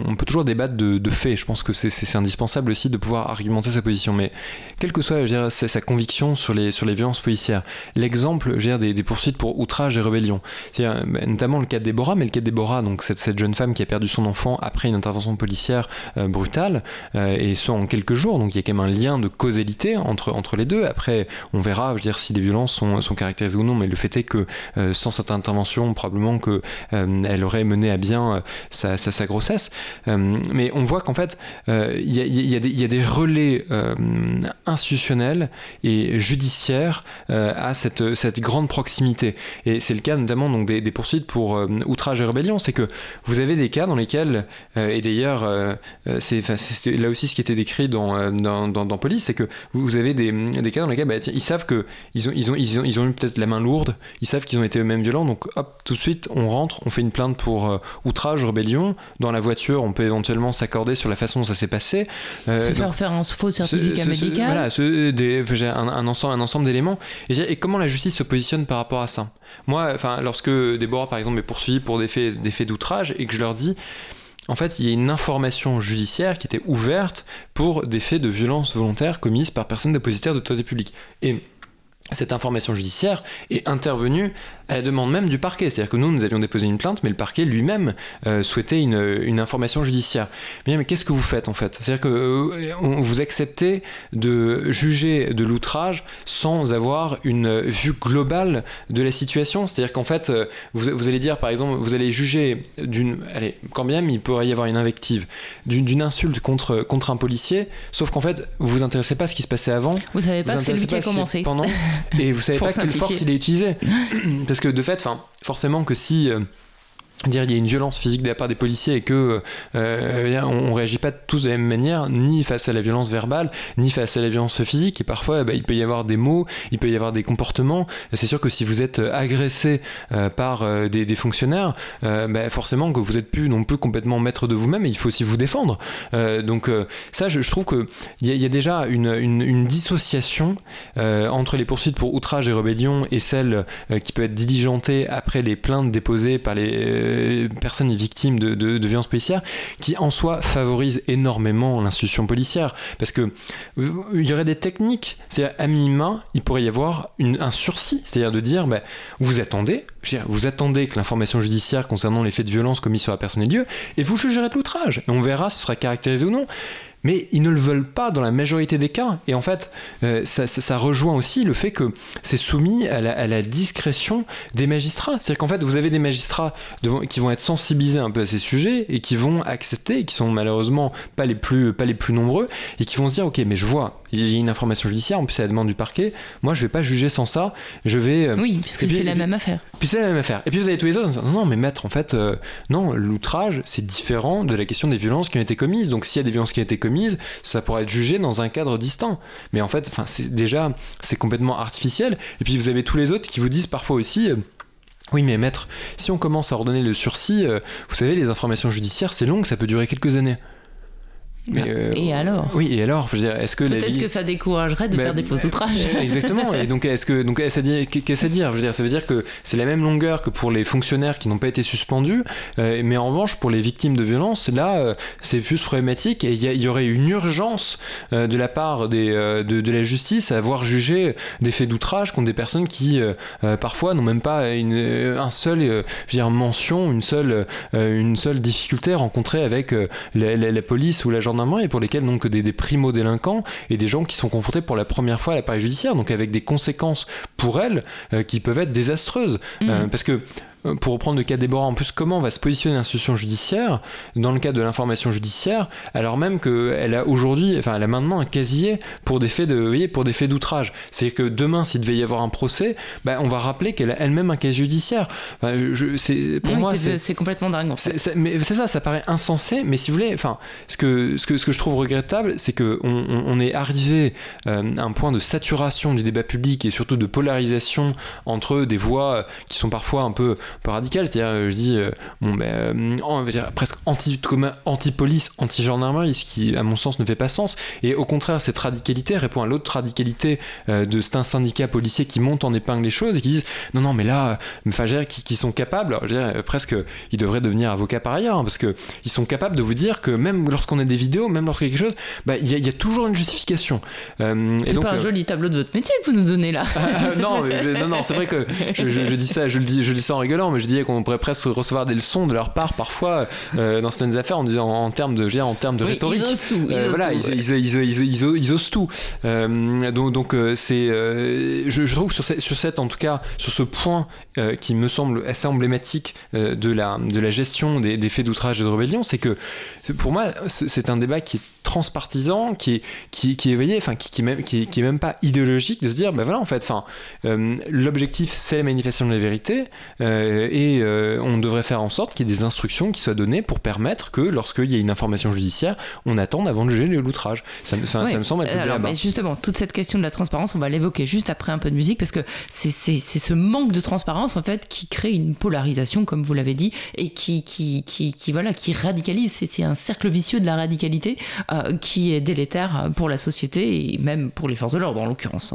on, peut toujours débattre de, de faits. Je pense que c'est indispensable aussi de pouvoir argumenter sa position. Mais quelle que soit, je sa conviction sur les sur les violences policières, l'exemple, des, des, poursuites pour outrage et rébellion, c'est notamment le cas de Déborah, mais le cas de Déborah, donc cette, cette jeune femme qui a perdu son enfant après une intervention policière euh, brutale, euh, et ce en quelques jours. Donc il y a quand même un lien de causalité entre, entre les deux. Après, on verra, je veux dire, si les violences sont, sont caractérisées ou non, mais le fait est que euh, sans cette intervention, probablement que elle aurait mené à bien sa, sa, grossesse. mais on voit qu'en fait, il y, y, y, a des relais institutionnels et judiciaires à cette, cette grande proximité. Et c'est le cas notamment donc, des, des poursuites pour outrage et rébellion. C'est que vous avez des cas dans lesquels, et d'ailleurs, c'est là aussi ce qui était décrit dans, dans, dans, Police, c'est que vous avez des, des, cas dans lesquels bah, ils savent que ils ont, ils ont, ils ont, ils ont eu peut-être la main lourde, ils savent qu'ils ont été eux-mêmes violents, donc hop, tout de suite, on rentre, on fait une plainte pour euh, outrage, rébellion. Dans la voiture, on peut éventuellement s'accorder sur la façon dont ça s'est passé. Euh, se faire faire un faux certificat médical. voilà, des, un, un, ensemble, un ensemble d'éléments. Et, et comment la justice se positionne par rapport à ça? Moi, enfin, lorsque Déborah, par exemple, est poursuivie pour des faits, d'outrage et que je leur dis en fait, il y a une information judiciaire qui était ouverte pour des faits de violence volontaire commises par personnes dépositaires d'autorité publique. Et cette information judiciaire est intervenue à la demande même du parquet. C'est-à-dire que nous, nous avions déposé une plainte, mais le parquet lui-même euh, souhaitait une, une, information judiciaire. Mais qu'est-ce que vous faites en fait? C'est-à-dire que euh, vous acceptez de juger de l'outrage sans avoir une vue globale de la situation? C'est-à-dire qu'en fait, euh, vous, vous, allez dire, par exemple, vous allez juger d'une... Allez, quand bien même il pourrait y avoir une invective, d'une insulte contre, contre un policier, sauf qu'en fait, vous vous intéressez pas à ce qui se passait avant. Vous savez pas que c'est lui qui a commencé. Pendant, et vous savez pas quelle force il a utilisé. Parce que de fait, forcément que si euh, dire il y a une violence physique de la part des policiers et que euh, on, réagit pas tous de la même manière ni face à la violence verbale ni face à la violence physique. Et parfois bah, il peut y avoir des mots il peut y avoir des comportements. C'est sûr que si vous êtes agressé euh, par euh, des, fonctionnaires bah, forcément que vous êtes plus non plus complètement maître de vous-même et il faut aussi vous défendre. Donc ça je, trouve que il y, a déjà une, une dissociation entre les poursuites pour outrage et rébellion et celles qui peut être diligentées après les plaintes déposées par les personnes victimes de, de, violences policières qui en soi favorisent énormément l'institution policière. Parce que euh, il y aurait des techniques, c'est-à-dire à minima, il pourrait y avoir un sursis, c'est-à-dire de dire bah, vous attendez, vous attendez que l'information judiciaire concernant les faits de violence commis sur la personne ait lieu, et vous jugerez de l'outrage. Et on verra si ce sera caractérisé ou non mais ils ne le veulent pas dans la majorité des cas. Et en fait, euh, ça, rejoint aussi le fait que c'est soumis à la, discrétion des magistrats. C'est-à-dire qu'en fait, vous avez des magistrats qui vont être sensibilisés un peu à ces sujets et qui vont accepter, et qui sont malheureusement pas les plus, pas les plus nombreux, et qui vont se dire, ok, mais je vois, il y a une information judiciaire, en plus à la demande du parquet, moi je vais pas juger sans ça, je vais... Euh, oui, puisque c'est la même affaire. Puis c'est la même affaire. Et puis vous avez tous les autres, non, non mais maître, en fait, euh, non, l'outrage, c'est différent de la question des violences qui ont été commises. Donc s'il y a des violences qui ont été commises, ça pourrait être jugé dans un cadre distant. Mais en fait, c'est déjà, c'est complètement artificiel. Et puis vous avez tous les autres qui vous disent parfois aussi. Euh, oui, mais maître, si on commence à ordonner le sursis, euh, vous savez, les informations judiciaires, c'est long, ça peut durer quelques années. Mais, euh, et alors Oui, et alors Est-ce que peut-être que ça découragerait de faire des faux outrages Exactement. Et donc, est-ce que donc qu'est-ce à dire? Je veux dire, ça veut dire que c'est la même longueur que pour les fonctionnaires qui n'ont pas été suspendus, euh, mais en revanche, pour les victimes de violences, là, euh, c'est plus problématique et il y, aurait une urgence de la part des, de, la justice à avoir jugé des faits d'outrage contre des personnes qui parfois n'ont même pas une un seul, je veux dire, mention, une seule, une seule difficulté rencontrée avec la, la, police ou et pour lesquels donc des, des primo-délinquants et des gens qui sont confrontés pour la première fois à l'appareil judiciaire, donc avec des conséquences pour elles euh, qui peuvent être désastreuses. Mmh. Euh, parce que pour reprendre le cas Déborah, en plus, comment va se positionner l'institution judiciaire dans le cadre de l'information judiciaire, alors même qu'elle a aujourd'hui, enfin, elle a maintenant un casier pour des faits de, vous voyez, pour des faits d'outrage. C'est-à-dire que demain, s'il devait y avoir un procès, bah, on va rappeler qu'elle a elle-même un casier judiciaire. pour moi, c'est, complètement dingue. En fait. c'est ça, ça paraît insensé, mais si vous voulez, enfin, ce que, ce que, ce que je trouve regrettable, c'est qu'on on, est arrivé euh, à un point de saturation du débat public et surtout de polarisation entre des voix qui sont parfois un peu, peu radicales. C'est-à-dire, je dis, bon, ben, on va dire, presque anti, anti-police, anti-gendarmerie, ce qui, à mon sens, ne fait pas sens. Et au contraire, cette radicalité répond à l'autre radicalité de un syndicat policier qui monte en épingle les choses et qui disent non, non, mais là, enfin, qui, qui sont capables, je dirais, presque, ils devraient devenir avocats par ailleurs, hein, parce qu'ils sont capables de vous dire que même lorsqu'on a des vidéos, même lorsqu'il y a quelque chose, bah, il y, a toujours une justification. Euh, c'est pas un euh, joli tableau de votre métier que vous nous donnez là. non, non, non, c'est vrai que je, dis ça, je le dis, je dis ça en rigolant, mais je disais qu'on pourrait presque recevoir des leçons de leur part parfois euh, dans certaines affaires en disant en, termes de, en termes de rhétorique. Ils osent tout. Ils voilà, ils, osent tout. donc, donc c'est, je, trouve sur, sur cette, en tout cas, sur ce point qui me semble assez emblématique de la de la gestion des, des faits d'outrage et de rébellion, c'est que pour moi, c'est un débat qui est transpartisan, qui est, qui, qui est éveillé, enfin, qui, qui, même, qui, qui, est même pas idéologique, de se dire, ben voilà, en fait, enfin, euh, l'objectif, c'est la manifestation de la vérité, euh, et euh, on devrait faire en sorte qu'il y ait des instructions qui soient données pour permettre que, lorsqu'il y a une information judiciaire, on attende avant de juger l'outrage. Ça, ça, me semble être Alors, mais justement, toute cette question de la transparence, on va l'évoquer juste après un peu de musique, parce que c'est ce manque de transparence, en fait, qui crée une polarisation, comme vous l'avez dit, et qui, qui, qui, qui, voilà, qui radicalise. C'est un cercle vicieux de la radicalité euh, qui est délétère pour la société et même pour les forces de l'ordre en l'occurrence.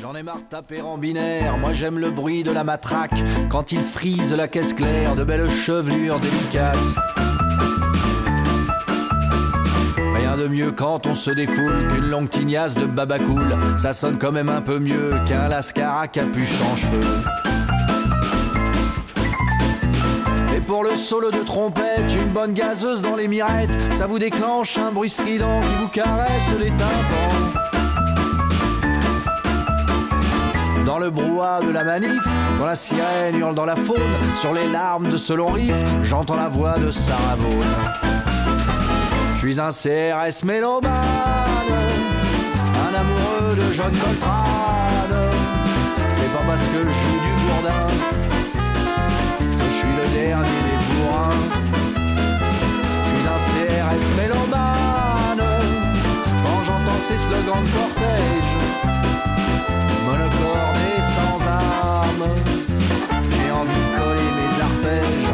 J'en ai marre de taper en binaire, moi j'aime le bruit de la matraque. Quand il frise la caisse claire, de belles chevelures délicates. Rien de mieux quand on se défoule qu'une longue tignasse de babacool Ça sonne quand même un peu mieux qu'un lascar à capuche en cheveux. Pour le solo de trompette, une bonne gazeuse dans les mirettes, ça vous déclenche un bruit strident qui vous caresse les tympans. Dans le brouhaha de la manif, quand la sirène hurle dans la faune, sur les larmes de ce long riff, j'entends la voix de Sarah. Je suis un CRS mélomane, un amoureux de John Coltrane. C'est pas parce que je joue du bourdin dernier des bourrins. Ces slogans de cortège. Monocorde et sans âme, j'ai envie de coller mes arpèges.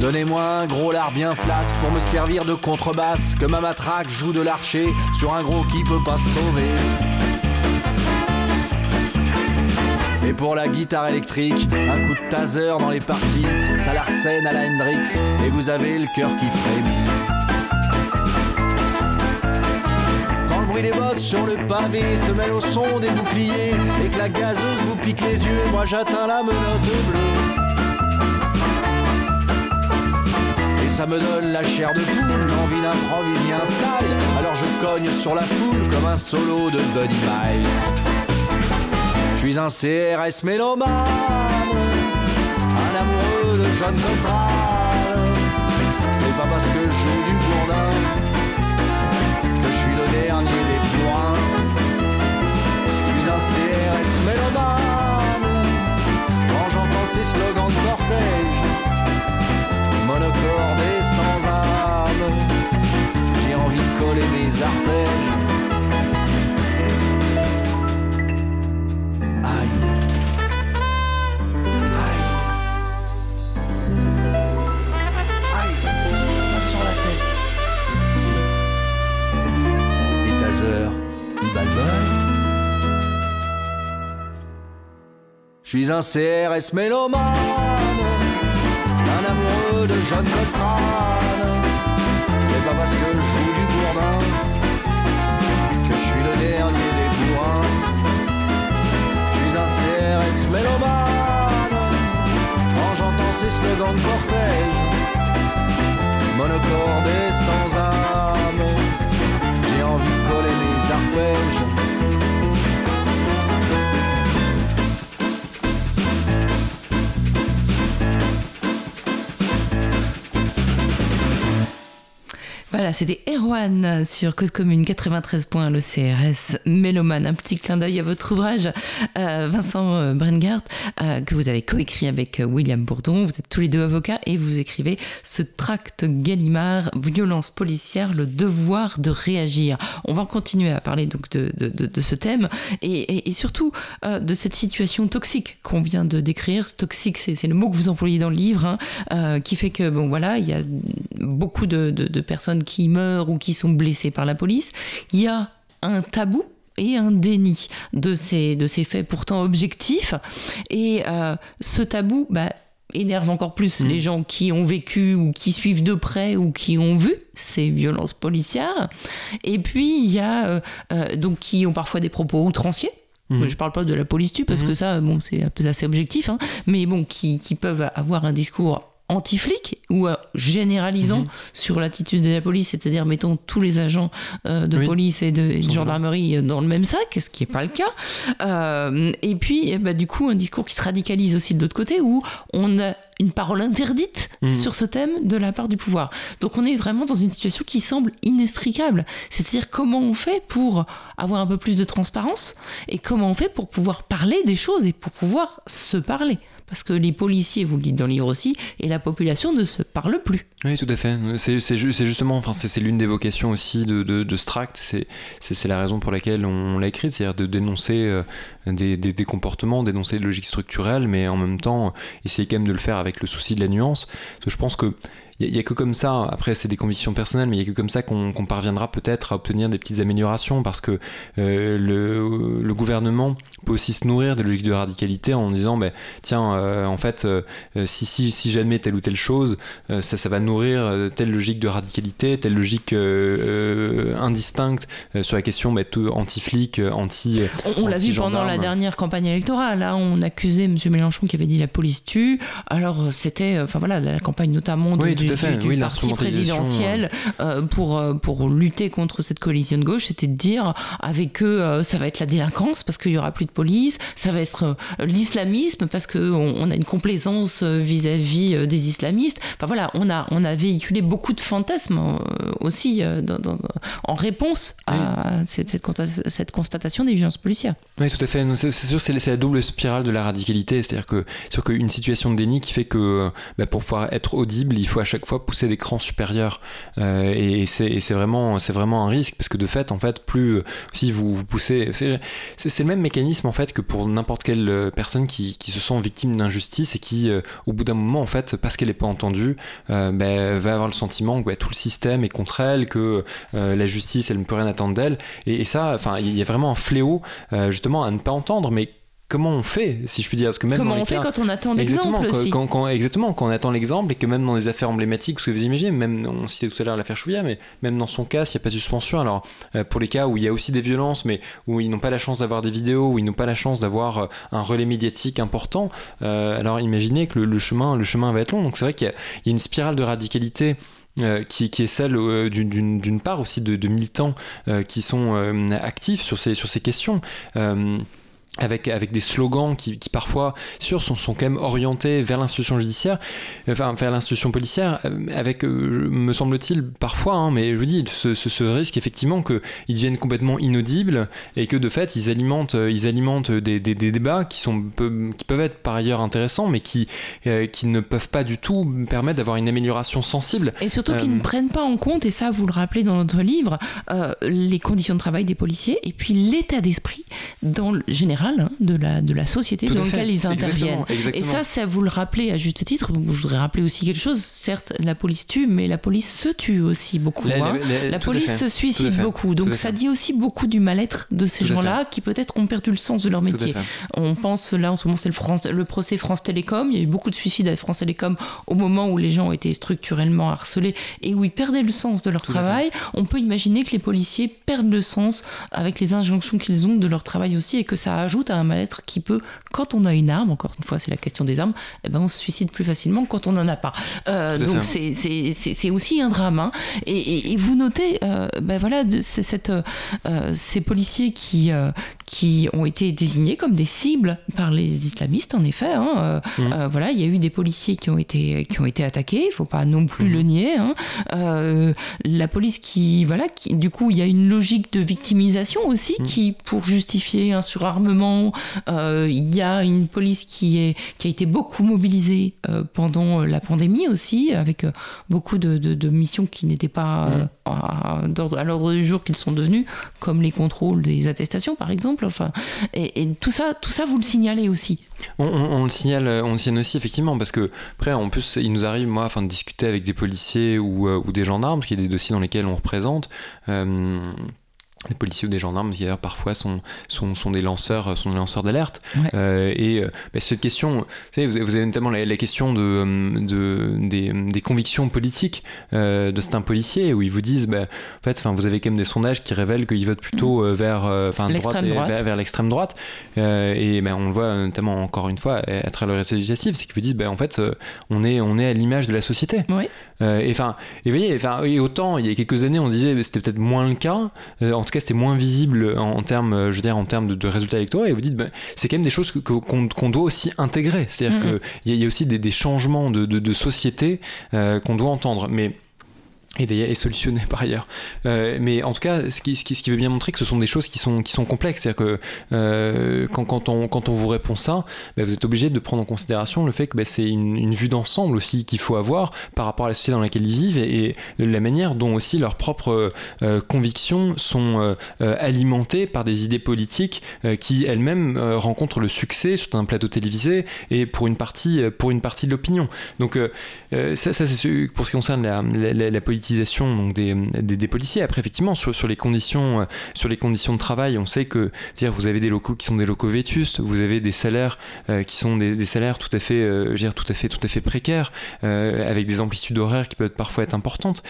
Donnez-moi un gros lard bien flasque pour me servir de contrebasse, que ma matraque joue de l'archer sur un gros qui peut pas se sauver. Et pour la guitare électrique, un coup de taser dans les parties, ça l'arsène à la Hendrix, et vous avez le cœur qui frémit. Bruit des bottes sur le pavé se mêle au son des boucliers, et que la gazeuse vous pique les yeux, moi j'atteins la menotte bleue. Et ça me donne la chair de poule, l'envie d'improviser un style. Alors je cogne sur la foule comme un solo de Buddy Miles. Je suis un CRS mélomane, un amoureux de John Coltrane. Ces slogans de cortège, monocorde et sans âme. J'ai envie de coller mes arpèges Je suis un CRS mélomane, un amoureux de John Coltrane. C'est pas parce que je joue du bourdin que je suis le dernier des bourrins. Je suis un CRS mélomane, quand j'entends ces slogans de cortège, monocorde sans âme. J'ai envie de coller mes arpèges Voilà, c'était Erwan sur Cause Commune 93 points, le CRS Mélomane. Un petit clin d'œil à votre ouvrage, euh, Vincent euh, Brengart, euh, que vous avez coécrit avec William Bourdon. Vous êtes tous les deux avocats et vous écrivez ce tract Gallimard, violence policière, le devoir de réagir. On va continuer à parler donc de, de, ce thème et, et, surtout de cette situation toxique qu'on vient de décrire. Toxique, c'est le mot que vous employez dans le livre, hein, qui fait que, bon voilà, il y a beaucoup de, de personnes qui meurent ou qui sont blessés par la police, il y a un tabou et un déni de ces, de ces faits pourtant objectifs. Et euh, ce tabou bah, énerve encore plus mmh. les gens qui ont vécu ou qui suivent de près ou qui ont vu ces violences policières. Et puis il y a euh, euh, donc qui ont parfois des propos outranciers. Mmh. Je parle pas de la police tue parce mmh. que ça, bon, c'est assez objectif, hein, mais bon, qui, qui peuvent avoir un discours anti-flic ou euh, généralisant mhm. sur l'attitude de la police, c'est-à-dire mettons tous les agents euh, de police et de, gendarmerie euh, dans le même sac, ce qui n'est pas le cas. et puis, eh ben, du coup, un discours qui se radicalise aussi de l'autre côté, où on a une parole interdite mhm. sur ce thème de la part du pouvoir. Donc on est vraiment dans une situation qui semble inextricable. C'est-à-dire comment on fait pour avoir un peu plus de transparence et comment on fait pour pouvoir parler des choses et pour pouvoir se parler? Parce que les policiers, vous le dites dans le livre aussi, et la population ne se parlent plus. Oui, tout à fait. C'est justement, enfin, c'est l'une des vocations aussi de, de, c'est la raison pour laquelle on l'a écrit, c'est-à-dire de dénoncer euh, des, comportements, dénoncer des logiques structurelles, mais en même temps essayer quand même de le faire avec le souci de la nuance. Je pense que il n'y a, que comme ça, après c'est des convictions personnelles, mais il n'y a que comme ça qu'on parviendra peut-être à obtenir des petites améliorations parce que euh, le, le, gouvernement peut aussi se nourrir de logiques de radicalité en disant ben, tiens, euh, en fait, euh, si, si, si j'admets telle ou telle chose, ça, ça va nourrir telle logique de radicalité, telle logique indistincte sur la question ben, anti-flic, anti. On, l'a vu pendant la dernière campagne électorale. On accusait M. Mélenchon qui avait dit la police tue. Alors, c'était, enfin voilà, la campagne notamment de, du, parti présidentiel euh, pour, euh, pour lutter contre cette coalition de gauche, c'était de dire avec eux, euh, ça va être la délinquance parce qu'il y aura plus de police, ça va être l'islamisme parce qu'on on a une complaisance vis-à-vis des islamistes. Enfin voilà, on a, on a véhiculé beaucoup de fantasmes aussi en réponse à cette, cette, constatation des violences policières. Oui, tout à fait. C'est sûr, c'est la double spirale de la radicalité. C'est-à-dire que sur qu'une situation de déni qui fait que bah, pour pouvoir être audible, il faut à chaque fois pousser des crans supérieurs. Euh, et, c'est vraiment, vraiment un risque, parce que de fait, en fait, plus euh, si vous, vous poussez. C'est le même mécanisme, en fait, que pour n'importe quelle euh, personne qui, qui, se sent victime d'injustice et qui, au bout d'un moment, en fait, parce qu'elle n'est pas entendue, ben, va avoir le sentiment que ben, tout le système est contre elle, que la justice, elle ne peut rien attendre d'elle. Et, et, ça, enfin, il y a vraiment un fléau, justement, à ne pas entendre, mais comment on fait, si je puis dire parce que même Comment on fait quand on attend l'exemple aussi quand, Exactement, quand on attend l'exemple et que même dans des affaires emblématiques, ce que vous imaginez, même on citait tout à l'heure l'affaire Chouviat, mais même dans son cas, s'il n'y a pas de suspension, alors euh, pour les cas où il y a aussi des violences, mais où ils n'ont pas la chance d'avoir des vidéos, où ils n'ont pas la chance d'avoir euh, un relais médiatique important, euh, alors imaginez que le, chemin, le chemin va être long. Donc c'est vrai qu'il y, a une spirale de radicalité. qui, est celle d'une part aussi de, militants qui sont actifs sur ces, sur ces questions avec, avec des slogans qui, qui parfois sur sont, sont quand même orientés vers l'institution judiciaire, enfin vers l'institution policière, euh, avec, euh, me semble-t-il, parfois, hein, mais je vous dis, ce, ce, risque effectivement qu'ils deviennent complètement inaudibles et que de fait ils alimentent, euh, ils alimentent des, des, des débats qui, sont, qui peuvent être par ailleurs intéressants, mais qui, qui ne peuvent pas du tout permettre d'avoir une amélioration sensible. Et surtout qu'ils ne prennent pas en compte, et ça vous le rappelez dans notre livre, les conditions de travail des policiers et puis l'état d'esprit dans le général Hein, de, la, de la société dans laquelle ils interviennent. Et ça, ça vous le rappelez à juste titre. Je voudrais rappeler aussi quelque chose. Certes, la police tue, mais la police se tue aussi beaucoup. La, hein. police se suicide beaucoup. Donc ça dit aussi beaucoup du mal-être de ces gens-là qui peut-être ont perdu le sens de leur métier. On pense là en ce moment c'est le, le procès France Télécom. Il y a eu beaucoup de suicides à France Télécom au moment où les gens ont été structurellement harcelés et où ils perdaient le sens de leur travail. On peut imaginer que les policiers perdent le sens avec les injonctions qu'ils ont de leur travail aussi et que ça ajoute à un mal-être qui peut, quand on a une arme, encore une fois c'est la question des armes, eh ben on se suicide plus facilement quand on n'en a pas. Euh, donc c'est aussi un drame. Hein. Et, vous notez, euh, ben voilà, cette, euh, ces policiers qui, qui ont été désignés comme des cibles par les islamistes, en effet. Hein. Mm. voilà, il y a eu des policiers qui ont été, qui ont été attaqués, il faut pas non plus mm. le nier. Hein. la police qui, voilà, qui, du coup, il y a une logique de victimisation aussi mm. qui, pour justifier un surarmement, il y a une police qui, est, qui a été beaucoup mobilisée pendant la pandémie aussi, avec beaucoup de, de, missions qui n'étaient pas à, à l'ordre du jour qu'ils sont devenus, comme les contrôles des attestations par exemple. Enfin, et, tout ça, tout ça, vous le signalez aussi. On, le signale, on le signale aussi effectivement parce que après, en plus, il nous arrive moi, enfin, de discuter avec des policiers ou, euh, ou des gendarmes, qui est des dossiers dans lesquels on représente. Euh, des policiers ou des gendarmes qui d'ailleurs parfois sont, sont, sont, des lanceurs sont des lanceurs d'alerte. Euh, et euh, bah, cette question vous, savez, vous avez notamment la, question de, euh, de des, des, convictions politiques euh, de certains policiers où ils vous disent bah, en fait enfin vous avez quand même des sondages qui révèlent qu'ils votent plutôt mm. vers enfin droite, vers, vers l'extrême droite. Et bah, on le voit notamment encore une fois à travers le réseau législatif c'est qu'ils vous disent bah, en fait on est on est à l'image de la société. Oui. et enfin et vous voyez enfin et autant il y a quelques années on disait c'était peut-être moins le cas en tout cas c'était moins visible en, termes, je veux dire, en termes de, résultats électoraux, et vous dites, ben, c'est quand même des choses qu'on doit aussi intégrer. C'est-à-dire qu'il y, a aussi des, changements de, société euh, qu'on doit entendre. Mais et est solutionné par ailleurs. Euh, mais en tout cas, ce qui, ce, qui, ce qui, veut bien montrer que ce sont des choses qui sont, qui sont complexes. C'est-à-dire que euh, quand, quand, on, quand on vous répond ça, bah, vous êtes obligé de prendre en considération le fait que bah, c'est une, une, vue d'ensemble aussi qu'il faut avoir par rapport à la société dans laquelle ils vivent et, la manière dont aussi leurs propres euh, convictions sont alimentées par des idées politiques qui elles-mêmes rencontrent le succès sur un plateau télévisé et pour une partie, pour une partie de l'opinion. Donc ça, c'est pour ce qui concerne la, la politique donc des, des, policiers. Après, effectivement, sur, sur, les conditions, euh, sur les conditions de travail, on sait que dire, vous avez des locaux qui sont des locaux vétustes, vous avez des salaires euh, qui sont des, des, salaires tout à fait, euh, dire, tout à fait, tout à fait précaires, avec des amplitudes horaires qui peuvent parfois être importantes.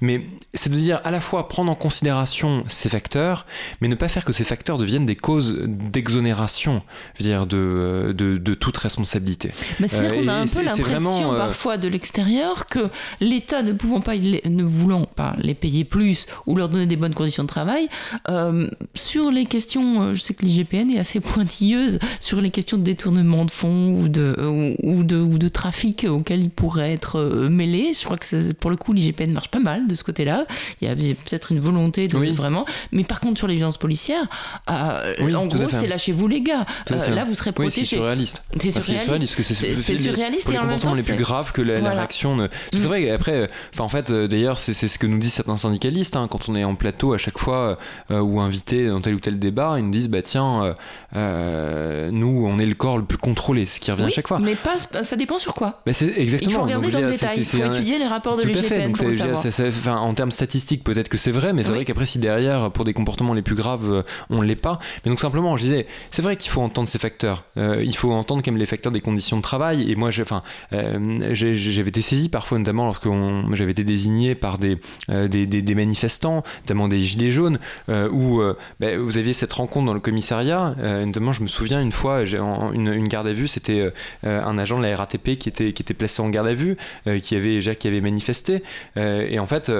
Mais c'est de dire à la fois prendre en considération ces facteurs, mais ne pas faire que ces facteurs deviennent des causes d'exonération, dire, de, de, de toute responsabilité. Mais c'est qu'on a un peu l'impression parfois de l'extérieur que l'État ne pouvant pas ne voulant pas les payer plus ou leur donner des bonnes conditions de travail, euh, sur les questions, euh, je sais que l'IGPN est assez pointilleuse sur les questions de détournement de fonds ou de, euh, ou, de, ou de trafic auquel ils pourraient être mêlés. Je crois que pour le coup, l'IGPN marche pas mal de ce côté-là. Il y a peut-être une volonté de vraiment. Mais par contre, sur les violences policières, en gros, c'est lâchez-vous les gars. là, vous serez protégés. c'est surréaliste. C'est surréaliste. C'est surréaliste et en même temps, les plus graves que la, réaction. C'est mm. vrai. Après, en fait, d'ailleurs, c'est ce que nous disent certains syndicalistes hein, quand on est en plateau à chaque fois euh, ou invité dans tel ou tel débat. Ils nous disent bah tiens, euh, euh, nous on est le corps le plus contrôlé, ce qui revient à chaque fois. Mais pas, ça dépend sur quoi. Bah, c'est exactement. Il faut regarder dans le détail. Il faut étudier les rapports de l'IGPN pour savoir. en termes statistiques, peut-être que c'est vrai, mais c'est vrai qu'après si derrière pour des comportements les plus graves, on l'est pas. Mais donc simplement, je disais, c'est vrai qu'il faut entendre ces facteurs. il faut entendre quand même les facteurs des conditions de travail. Et moi, enfin, j'avais été saisi parfois, notamment lorsque j'avais été désigné par des, euh, des, manifestants, notamment des gilets jaunes, euh, où euh, bah, vous aviez cette rencontre dans le commissariat. notamment, je me souviens une fois, une, garde à vue, c'était un agent de la RATP qui était, placé en garde à vue, qui, avait, qui avait manifesté. et en fait,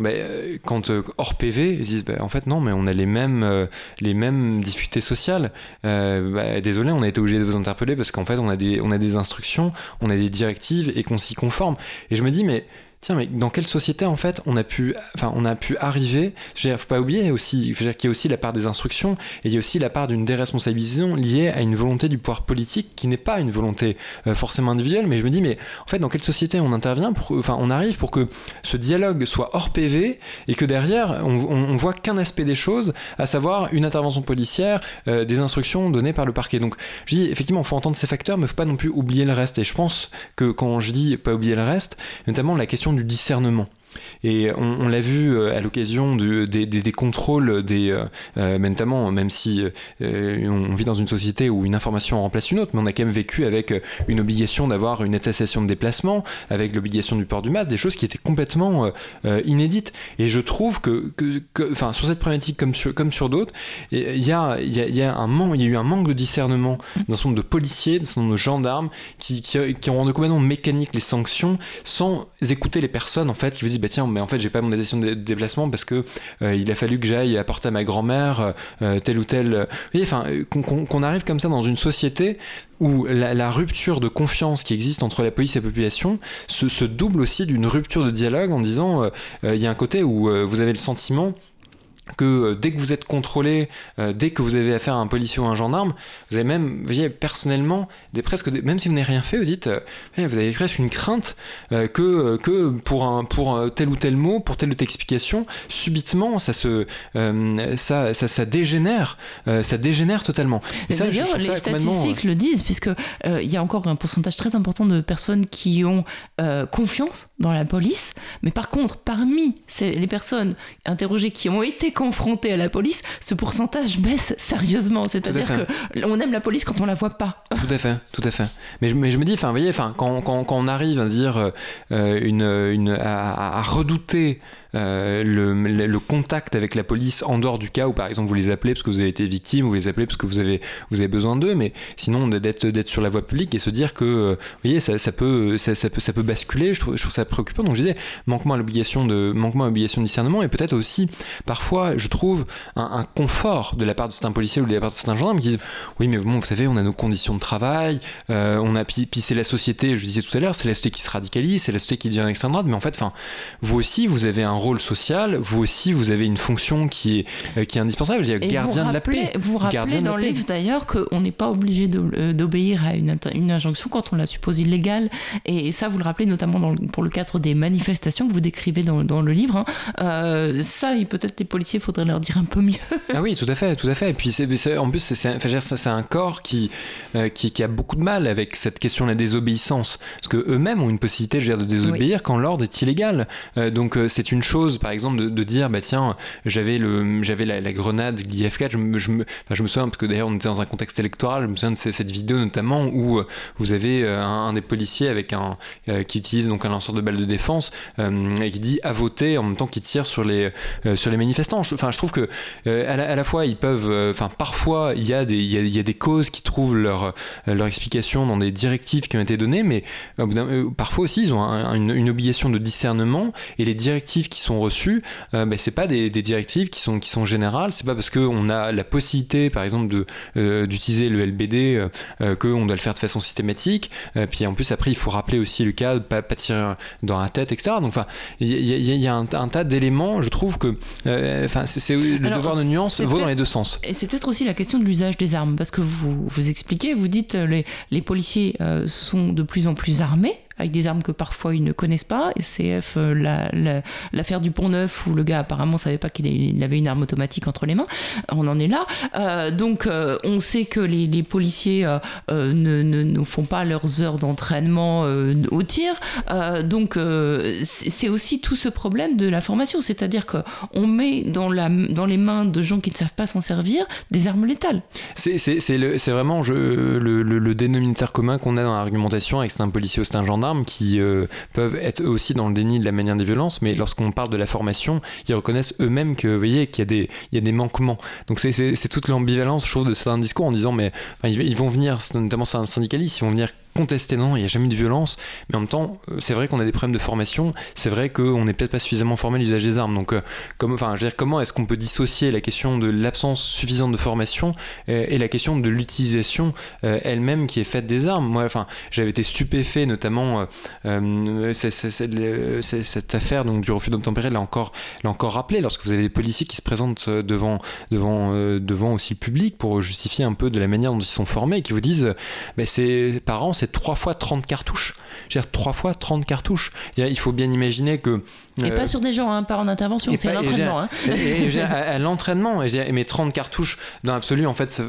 bah, quand hors PV, ils disent bah, en fait non, mais on a les mêmes, les mêmes difficultés sociales. Désolé, on a été obligé de vous interpeller parce qu'en fait on a des instructions, on a des directives et qu'on s'y conforme. Et je me dis mais tiens, mais dans quelle société en fait on a pu, enfin, on a pu arriver? Je veux faut pas oublier aussi, qu'il y a aussi la part des instructions et il y a aussi la part d'une déresponsabilisation liée à une volonté du pouvoir politique qui n'est pas une volonté euh, forcément individuelle. Mais je me dis, mais en fait, dans quelle société on intervient pour, Enfin, on arrive pour que ce dialogue soit hors PV et que derrière on, on, voit qu'un aspect des choses, à savoir une intervention policière, euh, des instructions données par le parquet. Donc, je dis effectivement, faut entendre ces facteurs, mais faut pas non plus oublier le reste. Et je pense que quand je dis pas oublier le reste, notamment la question du discernement. Et on, l'a vu euh, à l'occasion des, contrôles, des, euh, euh, notamment, même si on vit dans une société où une information remplace une autre, mais on a quand même vécu avec une obligation d'avoir une attestation de déplacement, avec l'obligation du port du masque, des choses qui étaient complètement inédites. Et je trouve que, enfin, sur cette problématique comme sur, d'autres, il y a, y, a, eu un manque de discernement d'un certain nombre de policiers, d'un certain nombre de gendarmes qui ont rendu complètement mécanique les sanctions sans écouter les personnes en fait qui vous disent bah tiens, mais en fait, j'ai pas mon attestation de déplacement parce que il a fallu que j'aille apporter à ma grand-mère tel ou tel. Vous enfin, qu'on arrive comme ça dans une société où la, rupture de confiance qui existe entre la police et la population se, double aussi d'une rupture de dialogue en disant il y a un côté où vous avez le sentiment que euh, dès que vous êtes contrôlé, euh, dès que vous avez affaire à un policier ou un gendarme, vous avez même, vous voyez, personnellement, des, presque, même si vous n'avez rien fait, vous dites, euh, vous avez presque une crainte que, que pour, un, pour tel ou tel mot, pour telle ou telle explication, subitement, ça se, ça, ça, ça, dégénère, ça dégénère totalement. Et D'ailleurs, les statistiques le disent, puisque il y a encore un pourcentage très important de personnes qui ont confiance dans la police, mais par contre, parmi les personnes interrogées qui ont été confronté à la police, ce pourcentage baisse sérieusement. C'est-à-dire qu'on aime la police quand on la voit pas. Tout à fait, tout à fait. Mais je, mais je me dis, enfin, vous voyez, enfin, quand, quand, quand, on arrive à dire euh, une, une à, à redouter euh, le, contact avec la police en dehors du cas où par exemple vous les appelez parce que vous avez été victime, vous les appelez parce que vous avez, vous avez besoin d'eux, mais sinon d'être, sur la voie publique et se dire que, euh, vous voyez, ça, ça peut, ça, peut, ça peut basculer, je trouve, ça préoccupant. Donc je disais, manquement à l'obligation de, l'obligation de discernement et peut-être aussi, parfois, je trouve, un, confort de la part de certains policiers ou de la part de certains gendarmes qui disent, oui, mais bon, vous savez, on a nos conditions de travail, euh, on a, puis, c'est la société, je disais tout à l'heure, c'est la société qui se radicalise, c'est la société qui devient extrême droite, mais en fait, vous aussi, vous avez un rôle social, vous aussi, vous avez une fonction qui est, euh, qui est indispensable. Je gardien de la paix. Vous rappelez dans le livre d'ailleurs qu'on n'est pas obligé euh, d'obéir à une, une, injonction quand on la suppose illégale. Et ça, vous le rappelez notamment dans, pour le cadre des manifestations que vous décrivez dans, dans le livre. Hein. Euh, ça, peut-être les policiers, il faudrait leur dire un peu mieux. ah oui, tout à fait, tout à fait. Et puis, en plus, c'est, un corps qui, qui, qui, a beaucoup de mal avec cette question de la désobéissance. Parce qu'eux-mêmes ont une possibilité je de désobéir quand l'ordre est illégal. donc, c'est une chose, par exemple, de, dire bah tiens j'avais le j'avais la, grenade l'IF4 je me, je, je me souviens parce que d'ailleurs on était dans un contexte électoral je me souviens de cette vidéo notamment où euh, vous avez euh, un, des policiers avec un euh, qui utilise donc un lanceur de balles de défense et qui dit à voter en même temps qu'il tire sur les sur les manifestants. Enfin je trouve que à la, fois ils peuvent enfin parfois il y a des y a, des causes qui trouvent leur leur explication dans des directives qui ont été données mais parfois aussi ils ont une, une obligation de discernement et les directives qui sont reçues euh, mais c'est pas des, directives qui sont, qui sont générales. C'est pas parce qu'on a la possibilité, par exemple, euh, d'utiliser le LBD euh, qu'on doit le faire de façon systématique. puis en plus, après, il faut rappeler aussi le cas pas, pas tirer dans la tête, etc. Donc, enfin, il y, a, un, tas d'éléments. Je trouve que, enfin, c'est, le devoir de nuance vaut dans les deux sens. Et c'est peut-être aussi la question de l'usage des armes, parce que vous vous expliquez, vous dites les, les policiers sont de plus en plus armés avec des armes que parfois ils ne connaissent pas. Et CF, euh, l'affaire du Pont Neuf, où le gars apparemment savait pas qu'il avait une arme automatique entre les mains, on en est là. Euh, donc euh, on sait que les, policiers ne, ne, font pas leurs heures d'entraînement au tir. donc c'est aussi tout ce problème de la formation, c'est-à-dire qu'on met dans, la, dans les mains de gens qui ne savent pas s'en servir des armes létales. C'est vraiment je, le, le, dénominateur commun qu'on a dans l'argumentation avec un policier ou c'est un gendarme qui euh, peuvent être aussi dans le déni de la manière des violences, mais lorsqu'on parle de la formation, ils reconnaissent eux-mêmes que, vous voyez, qu'il y a des, y a des manquements. Donc c'est toute l'ambivalence, je trouve, de certains discours en disant, mais ils vont venir, notamment c'est un syndicaliste, ils vont venir contester, non, il n'y a jamais eu de violence, mais en même temps, euh, c'est vrai qu'on a des problèmes de formation, c'est vrai qu'on n'est peut-être pas suffisamment formé à l'usage des armes. Donc, euh, comment est-ce qu'on peut dissocier la question de l'absence suffisante de formation euh, et la question de l'utilisation elle-même qui est faite des armes? Moi, enfin, j'avais été stupéfait, notamment cette affaire donc, du refus d'obtempérer l'a encore, encore rappelé, lorsque vous avez des policiers qui se présentent devant, devant, devant aussi le public pour justifier un peu de la manière dont ils sont formés et qui vous disent, ben, c'est parents, c'est 3 fois 30 cartouches. Je veux dire, 3 fois 30 cartouches. Il faut bien imaginer que. Et pas euh, sur des gens, hein, pas en intervention, c'est l'entraînement. Hein. à, l'entraînement, mais 30 cartouches dans l'absolu, en fait,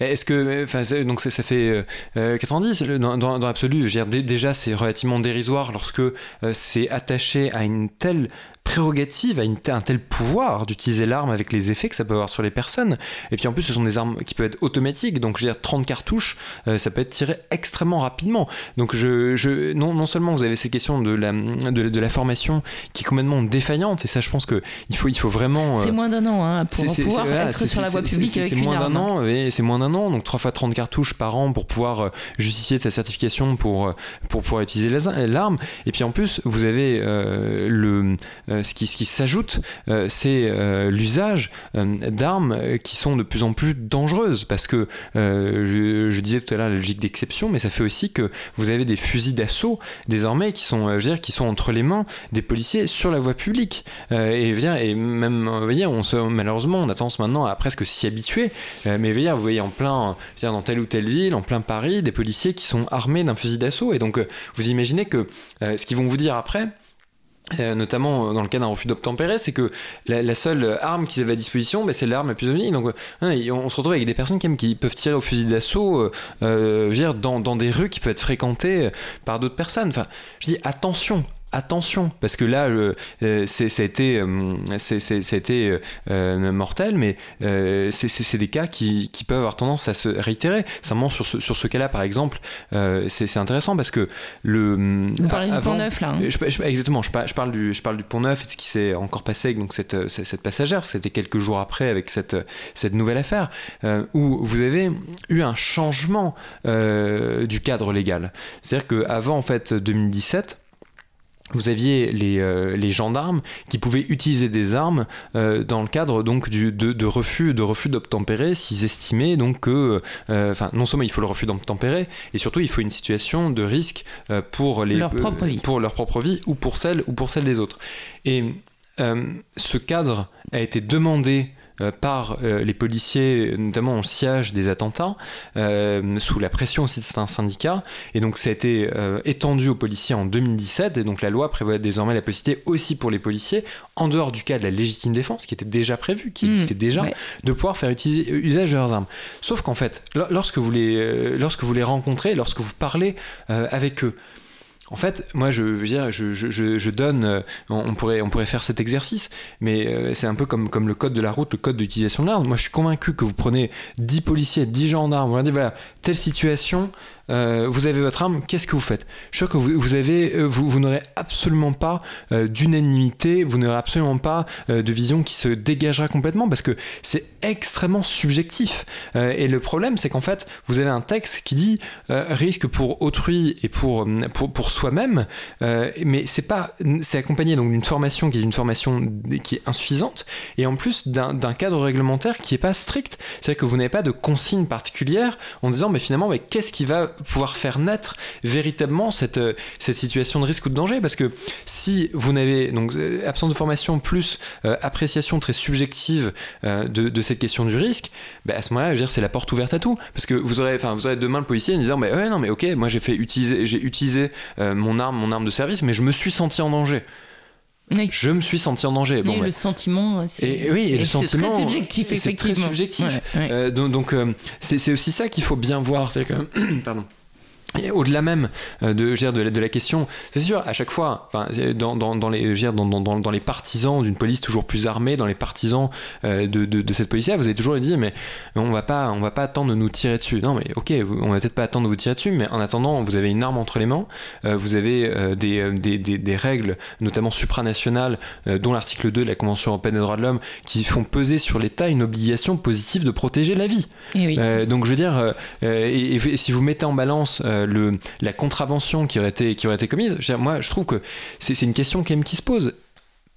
est-ce que. Enfin, donc ça, fait 90 euh, dans, dans, l'absolu. Déjà, c'est relativement dérisoire lorsque euh, c'est attaché à une telle prérogative, a une, un tel pouvoir d'utiliser l'arme avec les effets que ça peut avoir sur les personnes. Et puis en plus, ce sont des armes qui peuvent être automatiques. Donc, je veux dire, 30 cartouches, euh, ça peut être tiré extrêmement rapidement. Donc, je, je, non, non seulement vous avez cette question de la, de, de, la formation qui complètement défaillante, et ça, je pense qu'il faut, il faut vraiment. c'est moins d'un an hein, pour pouvoir être sur la voie publique avec une moins d'un an, c'est moins d'un an, donc 3 fois 30 cartouches par an pour pouvoir justifier de sa certification pour, pour pouvoir utiliser l'arme. Et puis en plus, vous avez euh, le, euh, ce qui, ce qui s'ajoute, euh, c'est l'usage d'armes qui sont de plus en plus dangereuses. Parce que je, disais tout à l'heure la logique d'exception, mais ça fait aussi que vous avez des fusils d'assaut désormais qui sont, je veux dire, qui sont entre les mains des policiers sur la voie publique. et, et même, vous voyez, on se, malheureusement, on a tendance maintenant à presque s'y habituer. mais vous voyez, en plein, dans telle ou telle ville, en plein Paris, des policiers qui sont armés d'un fusil d'assaut. Et donc, vous imaginez que euh, ce qu'ils vont vous dire après, euh, notamment dans le cas d'un refus d'obtempérer, c'est que la, seule arme qu'ils avaient à disposition, bah, c'est l'arme la plus unique. Donc, euh, on se retrouve avec des personnes qui, peuvent tirer au fusil d'assaut dans, dans, des rues qui peuvent être fréquentées par d'autres personnes. Enfin, je dis attention, attention, parce que là, euh, ça a été, euh, euh, mortel, mais c'est des cas qui, peuvent avoir tendance à se réitérer. Simplement, sur ce, sur ce cas-là, par exemple, c'est intéressant parce que le. Vous parlez du Pont Neuf, là. Hein. exactement, je, je, parle du, je parle du Pont Neuf et de ce qui s'est encore passé avec donc, cette, cette passagère. C'était quelques jours après avec cette, cette nouvelle affaire, où vous avez eu un changement du cadre légal. C'est-à-dire qu'avant, en fait, 2017, vous aviez les, euh, les, gendarmes qui pouvaient utiliser des armes euh, dans le cadre donc du, de, de, refus de refus d'obtempérer s'ils estimaient donc que euh, non seulement il faut le refus d'obtempérer et surtout il faut une situation de risque pour les leur propre vie. pour leur propre vie ou pour celle ou pour celle des autres et ce cadre a été demandé par euh, les policiers, notamment en siège des attentats, euh, sous la pression aussi de certains syndicats. Et donc ça a été étendu aux policiers en 2017. Et donc la loi prévoit désormais la possibilité aussi pour les policiers, en dehors du cas de la légitime défense, qui était déjà prévu, qui mmh, existait déjà, de pouvoir faire utiliser, usage de leurs armes. Sauf qu'en fait, lorsque vous les, lorsque vous les rencontrez, lorsque vous parlez avec eux, en fait, moi, je veux dire, je, donne, euh, on pourrait, on pourrait faire cet exercice, mais euh, c'est un peu comme, comme le code de la route, le code d'utilisation de l'arme. Moi, je suis convaincu que vous prenez 10 policiers, 10 gendarmes, vous leur dites, voilà, telle situation, euh, vous avez votre arme, qu'est-ce que vous faites? Je suis sûr que vous, euh, n'aurez absolument pas euh, d'unanimité, vous n'aurez absolument pas de vision qui se dégagera complètement parce que c'est extrêmement subjectif. et le problème, c'est qu'en fait, vous avez un texte qui dit risque pour autrui et pour, pour, pour soi-même, mais c'est pas, c'est accompagné donc d'une formation qui est une formation qui est insuffisante et en plus d'un cadre réglementaire qui est pas strict. C'est-à-dire que vous n'avez pas de consigne particulière en disant, mais finalement, mais qu'est-ce qui va pouvoir faire naître véritablement cette, euh, cette situation de risque ou de danger. Parce que si vous n'avez donc euh, absence de formation plus euh, appréciation très subjective de, de, cette question du risque, bah, à ce moment-là, je veux dire, c'est la porte ouverte à tout. Parce que vous aurez, vous aurez demain le policier en disant, mais ouais, non, mais ok, moi j'ai fait utiliser, j'ai utilisé mon arme, mon arme de service, mais je me suis senti en danger. Je me suis senti en danger. Bon, le sentiment, c'est oui, très subjectif, effectivement. C'est très subjectif. donc, donc c'est aussi ça qu'il faut bien voir. C'est que, pardon au-delà même euh, de, de, de, la question, c'est sûr, à chaque fois, dans, dans, dans, les, dans, dans, dans, les partisans d'une police toujours plus armée, dans les partisans euh, de, de, cette policière, vous avez toujours dit, mais on va pas, on va pas attendre de nous tirer dessus. Non, mais ok, on va peut-être pas attendre de vous tirer dessus, mais en attendant, vous avez une arme entre les mains, euh, vous avez des, des, des, des, règles, notamment supranationales, dont l'article 2 de la Convention européenne des droits de l'homme, qui font peser sur l'État une obligation positive de protéger la vie. Et eh donc je veux dire, et, et, si vous mettez en balance le, la contravention qui aurait été, qui aurait été commise, moi je trouve que c'est une question quand même qui se pose.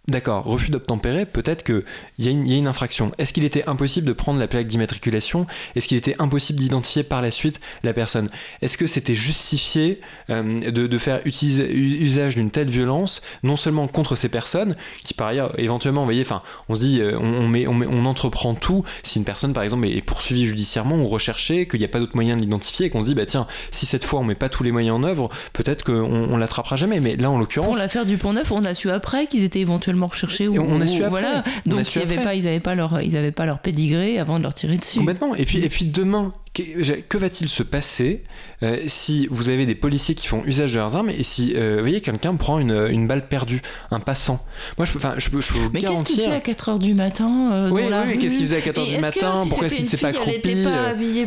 D'accord, refus d'obtempérer, peut-être qu'il y, a une infraction. Est-ce qu'il était impossible de prendre la plaque d'immatriculation? Est-ce qu'il était impossible d'identifier par la suite la personne? Est-ce que c'était justifié euh, de, faire usage d'une telle violence, non seulement contre ces personnes, qui par ailleurs, éventuellement, vous voyez, enfin, on se dit, euh, on, entreprend tout si une personne, par exemple, est poursuivie judiciairement ou recherchée, qu'il n'y a pas d'autre moyen de l'identifier, et qu'on se dit, bah tiens, si cette fois on met pas tous les moyens en œuvre, peut-être qu'on on, l'attrapera jamais. Mais là, en l'occurrence. Pour l'affaire du Pont-Neuf, on a su après qu'ils étaient éventuellement recherché ou, on a su voilà. Donc ils n'avaient pas ils avaient pas leur ils avaient pas leur pédigré avant de leur tirer dessus. Complètement. Et puis et puis demain que, va-t-il se passer euh, si vous avez des policiers qui font usage de leurs armes et si, euh, vous voyez, quelqu'un prend une, une, balle perdue, un passant? Moi, je peux, je peux, je peux Mais qu'est-ce qu'il faisait à 4h du matin euh, Oui, dans oui, rue qu'est-ce qu'il faisait à 4h du matin? Pourquoi est-ce qu'il ne s'est pas accroupi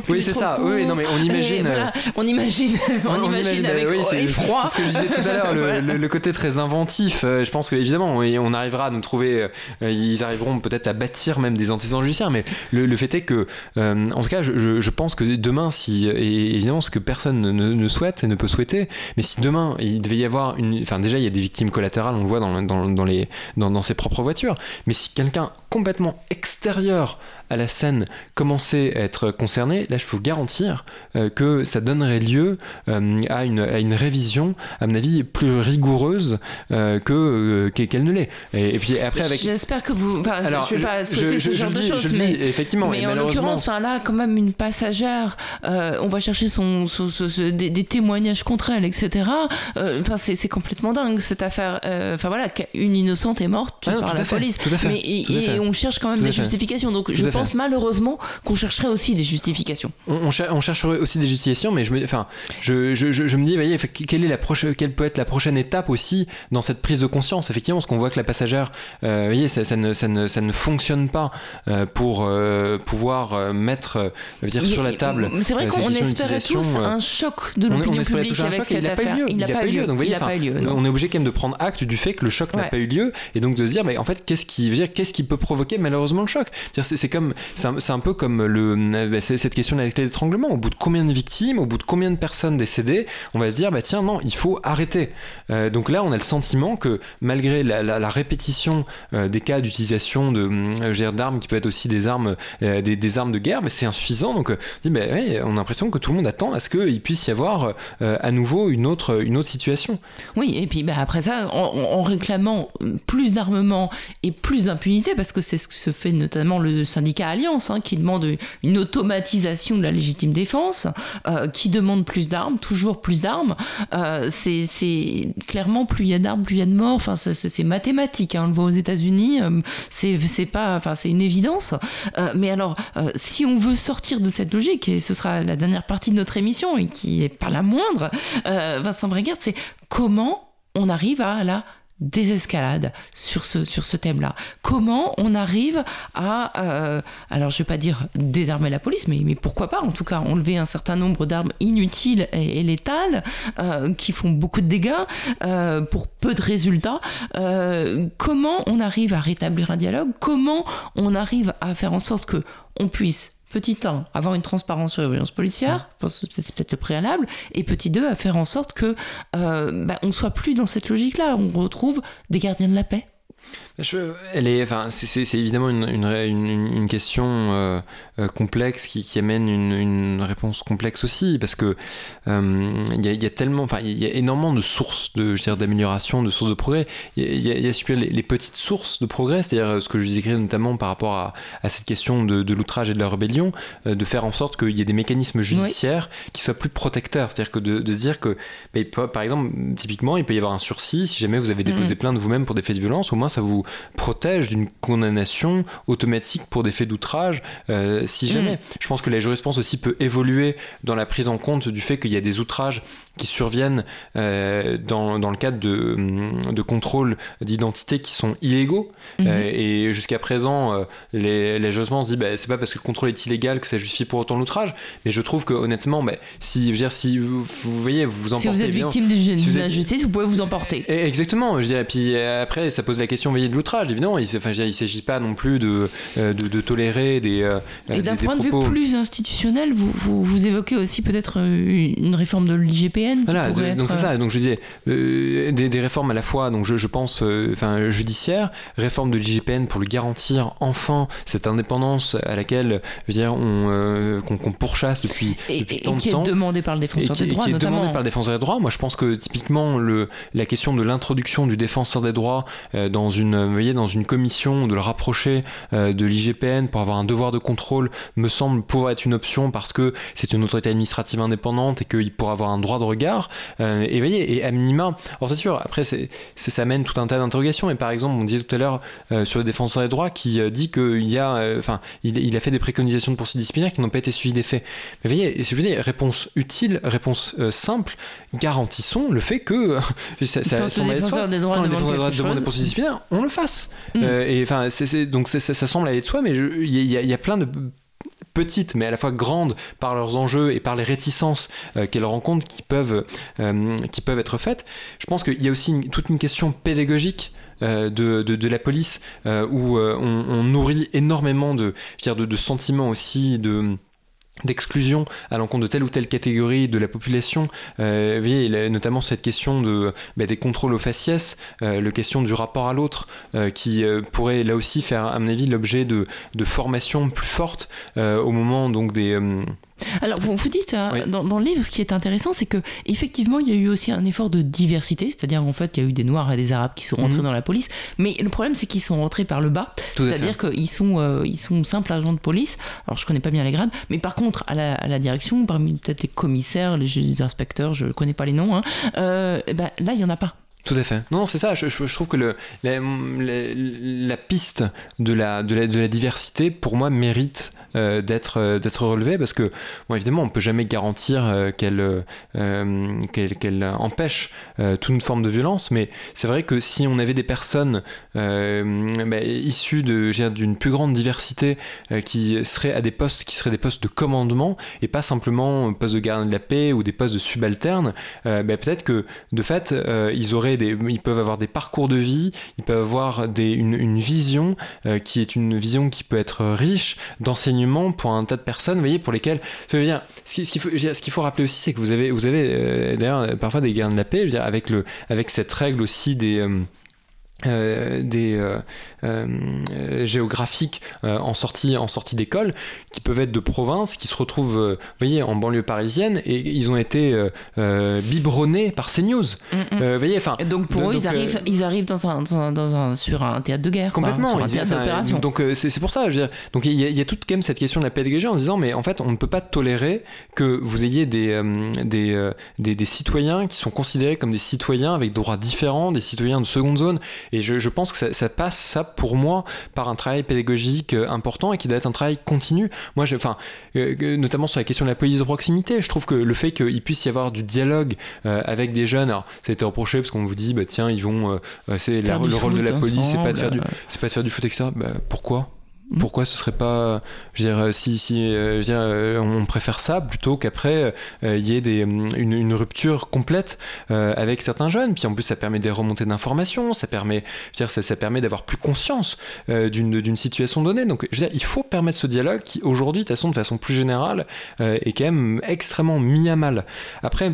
Oui, c'est ça. Oui, non, mais on imagine. Voilà, on imagine, on, on imagine, avec oui, c'est, froid. C'est ce que je disais tout à l'heure, le, le, le, côté très inventif. je pense qu'évidemment, on arrivera à nous trouver. ils arriveront peut-être à bâtir même des antécédents judiciaires, mais le, fait est que, en tout cas, je, je, je pense que demain, si, évidemment, ce que personne ne, souhaite et ne peut souhaiter, mais si demain il devait y avoir une. Enfin, déjà, il y a des victimes collatérales, on le voit dans ses propres voitures, mais si quelqu'un complètement extérieur à la scène commençait à être concerné, là je peux vous garantir euh, que ça donnerait lieu euh, à, une, à une révision, à mon avis, plus rigoureuse euh, que qu'elle ne l'est. Et, puis après avec. J'espère que vous. Enfin, Alors, je ne vais pas souhaiter ce genre de choses, mais, effectivement. Mais en l'occurrence, enfin là, quand même une passagère, on va chercher son, son, des, témoignages contre elle, etc. Enfin, c'est complètement dingue cette affaire. Enfin voilà, une innocente est morte ah par la police. mais et, on cherche quand même des justifications. Donc je pense malheureusement qu'on chercherait aussi des justifications. On, on, chercherait aussi des justifications, mais je me, enfin, je, je, je, me dis, voyez, quelle, est la prochaine, quelle peut être la prochaine étape aussi dans cette prise de conscience? Effectivement, parce qu'on voit que la passagère, euh, voyez, ça, ça, ne, ça, ne, ça, ne, fonctionne pas euh, pour euh, pouvoir mettre dire, sur la table. C'est vrai qu'on espérait tous un choc de l'opinion publique avec cette affaire. Il n'a pas eu lieu. Donc, voyez, on est obligé quand même de prendre acte du fait que le choc n'a pas eu lieu et donc de se dire, mais en fait, qu'est-ce qui, qu'est-ce qui peut provoquer malheureusement le choc? C'est comme c'est un, peu comme le, bah, cette question de la clé d'étranglement. Au bout de combien de victimes, au bout de combien de personnes décédées, on va se dire, bah tiens, non, il faut arrêter. Euh, donc là, on a le sentiment que malgré la, répétition euh, des cas d'utilisation de euh, d'armes qui peut être aussi des armes, des, armes de guerre, mais c'est insuffisant. Donc on, bah, a l'impression que tout le monde attend à ce qu'il puisse y avoir à nouveau une autre, une autre situation. Oui, et puis bah, après ça, en, réclamant plus d'armement et plus d'impunité, parce que c'est ce que se fait notamment le syndicat Alliance, hein, qui demande une automatisation de la légitime défense, euh, qui demande plus d'armes, toujours plus d'armes. Euh, c'est clairement plus il y a d'armes, plus il y a de morts. Enfin, c'est mathématique. Hein, on le voit aux États-Unis. Euh, c'est pas, enfin, c'est une évidence. mais alors, si on veut sortir de cette logique, et ce sera la dernière partie de notre émission et qui est pas la moindre, Vincent Brégard, c'est comment on arrive à la désescalade sur ce, sur ce thème-là. Comment on arrive à, euh, alors je vais pas dire désarmer la police, mais, pourquoi pas en tout cas enlever un certain nombre d'armes inutiles et, létales euh, qui font beaucoup de dégâts euh, pour peu de résultats. comment on arrive à rétablir un dialogue? Comment on arrive à faire en sorte que on puisse Petit 1, avoir une transparence sur les violences policières, c'est peut-être le préalable, et petit 2, à faire en sorte que euh, bah, on soit plus dans cette logique-là, on retrouve des gardiens de la paix. Elle est, enfin, c'est évidemment une, une, une, question euh, euh, complexe qui, qui amène une, réponse complexe aussi, parce que euh, il y, a tellement, enfin, il y a énormément de sources de, d'amélioration, de sources de progrès. Il y a, y a les, les, petites sources de progrès, c'est-à-dire ce que je disais notamment par rapport à, à cette question de, de l'outrage et de la rébellion, de faire en sorte qu'il y ait des mécanismes judiciaires qui soient plus protecteurs, c'est-à-dire que de, de, se dire que, par exemple, typiquement, il peut y avoir un sursis si jamais vous avez déposé mmh. plainte vous-même pour des faits de violence, au moins ça vous protège d'une condamnation automatique pour des faits d'outrage, euh, si jamais. Mm. Je pense que la jurisprudence aussi peut évoluer dans la prise en compte du fait qu'il y a des outrages qui surviennent euh, dans, dans, le cadre de, mm, de contrôles d'identité qui sont illégaux. Mm-hmm. Euh, et jusqu'à présent, les, les jurisprudence se dit bah, c'est pas parce que le contrôle est illégal que ça justifie pour autant l'outrage. Mais je trouve que honnêtement, bah, si, je dire, si vous, vous, voyez, vous vous emportez. Si vous êtes victime d'une injustice, vous pouvez vous emporter. Exactement. Je dirais. Puis après, ça pose la question, voyez, de l'outrage. Évidemment, il ne s'agit pas non plus de, de, de tolérer des. Et d'un point de vue plus institutionnel, vous, vous, vous évoquez aussi peut-être une réforme de l'IGPN voilà, donc c'est ça. Donc je disais euh, des, des, réformes à la fois, donc je, je pense, euh, enfin judiciaire, réforme de l'IGPN pour lui garantir enfin cette indépendance à laquelle, je veux dire, on euh, qu'on pourchasse depuis, et, depuis tant de temps. Qui est demandé par le défenseur des droits, qui est notamment. demandé par le défenseur des droits. Moi, je pense que typiquement le la question de l'introduction du défenseur des droits dans une, vous voyez, dans une commission, de le rapprocher de l'IGPN pour avoir un devoir de contrôle, me semble pouvoir être une option parce que c'est une autorité administrative indépendante et qu'il pourra avoir un droit de regard regard. et vous voyez, et à minima, alors c'est sûr, après, c'est, ça amène tout un tas d'interrogations. Mais par exemple, on disait tout à l'heure sur le défenseur des droits qui dit qu'il y a, enfin, il, il, a fait des préconisations de poursuites disciplinaires qui n'ont pas été suivies des faits. Mais voyez, si vous voyez, réponse utile, réponse simple, garantissons le fait que ça, ça, quand le défenseur des droits demande des poursuites disciplinaires, on le fasse. Mm. et enfin, donc ça, semble aller de soi, mais il y, y, a plein de petites mais à la fois grandes par leurs enjeux et par les réticences euh, qu'elles rencontrent qui peuvent, euh, qui peuvent être faites. Je pense qu'il y a aussi toute une question pédagogique euh, de, la police où on, nourrit énormément de, de sentiments aussi de d'exclusion à l'encontre de telle ou telle catégorie de la population. Euh, vous voyez, notamment cette question de, bah, des contrôles aux faciès, euh, la question du rapport à l'autre, euh, qui euh, pourrait là aussi faire, à mon avis, l'objet de, de formations plus fortes au moment donc des alors, vous, vous dites hein, dans, le livre, ce qui est intéressant, c'est que effectivement, il y a eu aussi un effort de diversité, c'est-à-dire en fait, il y a eu des Noirs et des Arabes qui sont rentrés mhm. dans la police, mais le problème, c'est qu'ils sont rentrés par le bas, c'est-à-dire qu'ils sont, euh, ils sont simples agents de police. Alors, je connais pas bien les grades, mais par contre, à la, direction, parmi peut-être les commissaires, les, inspecteurs, je connais pas les noms, hein, euh, ben, là, il y en a pas. Tout à fait. Non, c'est ça. Je, je, trouve que le, la, la, piste de la, de, la, de la diversité, pour moi, mérite euh, d'être euh, d'être relevée parce que bon, évidemment on peut jamais garantir euh, qu'elle qu'elle empêche toute forme de violence. Mais c'est vrai que si on avait des personnes bah, issues de d'une plus grande diversité qui seraient à des postes qui seraient des postes de commandement et pas simplement postes de gardien de la paix ou des postes de subalternes bah, peut-être que de fait ils auraient des ils peuvent avoir des parcours de vie ils peuvent avoir des, une, une vision qui est une vision qui peut être riche d'enseignement pour un tas de personnes, vous voyez, pour lesquelles. Dire, ce qu'il faut, rappeler aussi, c'est que vous avez, vous avez euh, d'ailleurs parfois des gardiens de la paix, je veux dire, avec, le, avec cette règle aussi des. Euh, euh, des euh, euh, géographiques en sortie en sortie d'école qui peuvent être de province qui se retrouvent vous voyez en banlieue parisienne et ils ont été biberonnés par CNews. Mm, mm. voyez enfin donc pour eux ils arrivent ils arrivent dans un, dans un, sur un théâtre de guerre complètement. un théâtre d'opération. donc c'est pour ça je veux dire, donc il y, a, toute quand même cette question de la pédagogie en disant mais en fait on ne peut pas tolérer que vous ayez des des, des, des citoyens qui sont considérés comme des citoyens avec des droits différents des citoyens de seconde zone. Et je, pense que ça, passe, ça, pour moi, par un travail pédagogique euh, important et qui doit être un travail continu. Moi, je, enfin, euh, notamment sur la question de la police de proximité, je trouve que le fait qu'il puisse y avoir du dialogue euh, avec des jeunes, alors ça a été reproché parce qu'on vous dit, bah tiens, ils vont, c'est le rôle de la police, c'est pas de faire du, c'est pas de faire du foot, etc. Bah, pourquoi? Pourquoi ce serait pas, je veux dire, si, si euh, euh, on préfère ça plutôt qu'après euh, il y ait mm, une, rupture complète avec certains jeunes. Puis en plus, ça permet des remontées d'informations, ça permet, je veux dire, ça, permet d'avoir plus conscience d'une situation donnée. Donc, je veux dire, il faut permettre ce dialogue qui, aujourd'hui, de façon, de façon plus générale, est quand même extrêmement mis à mal. Après,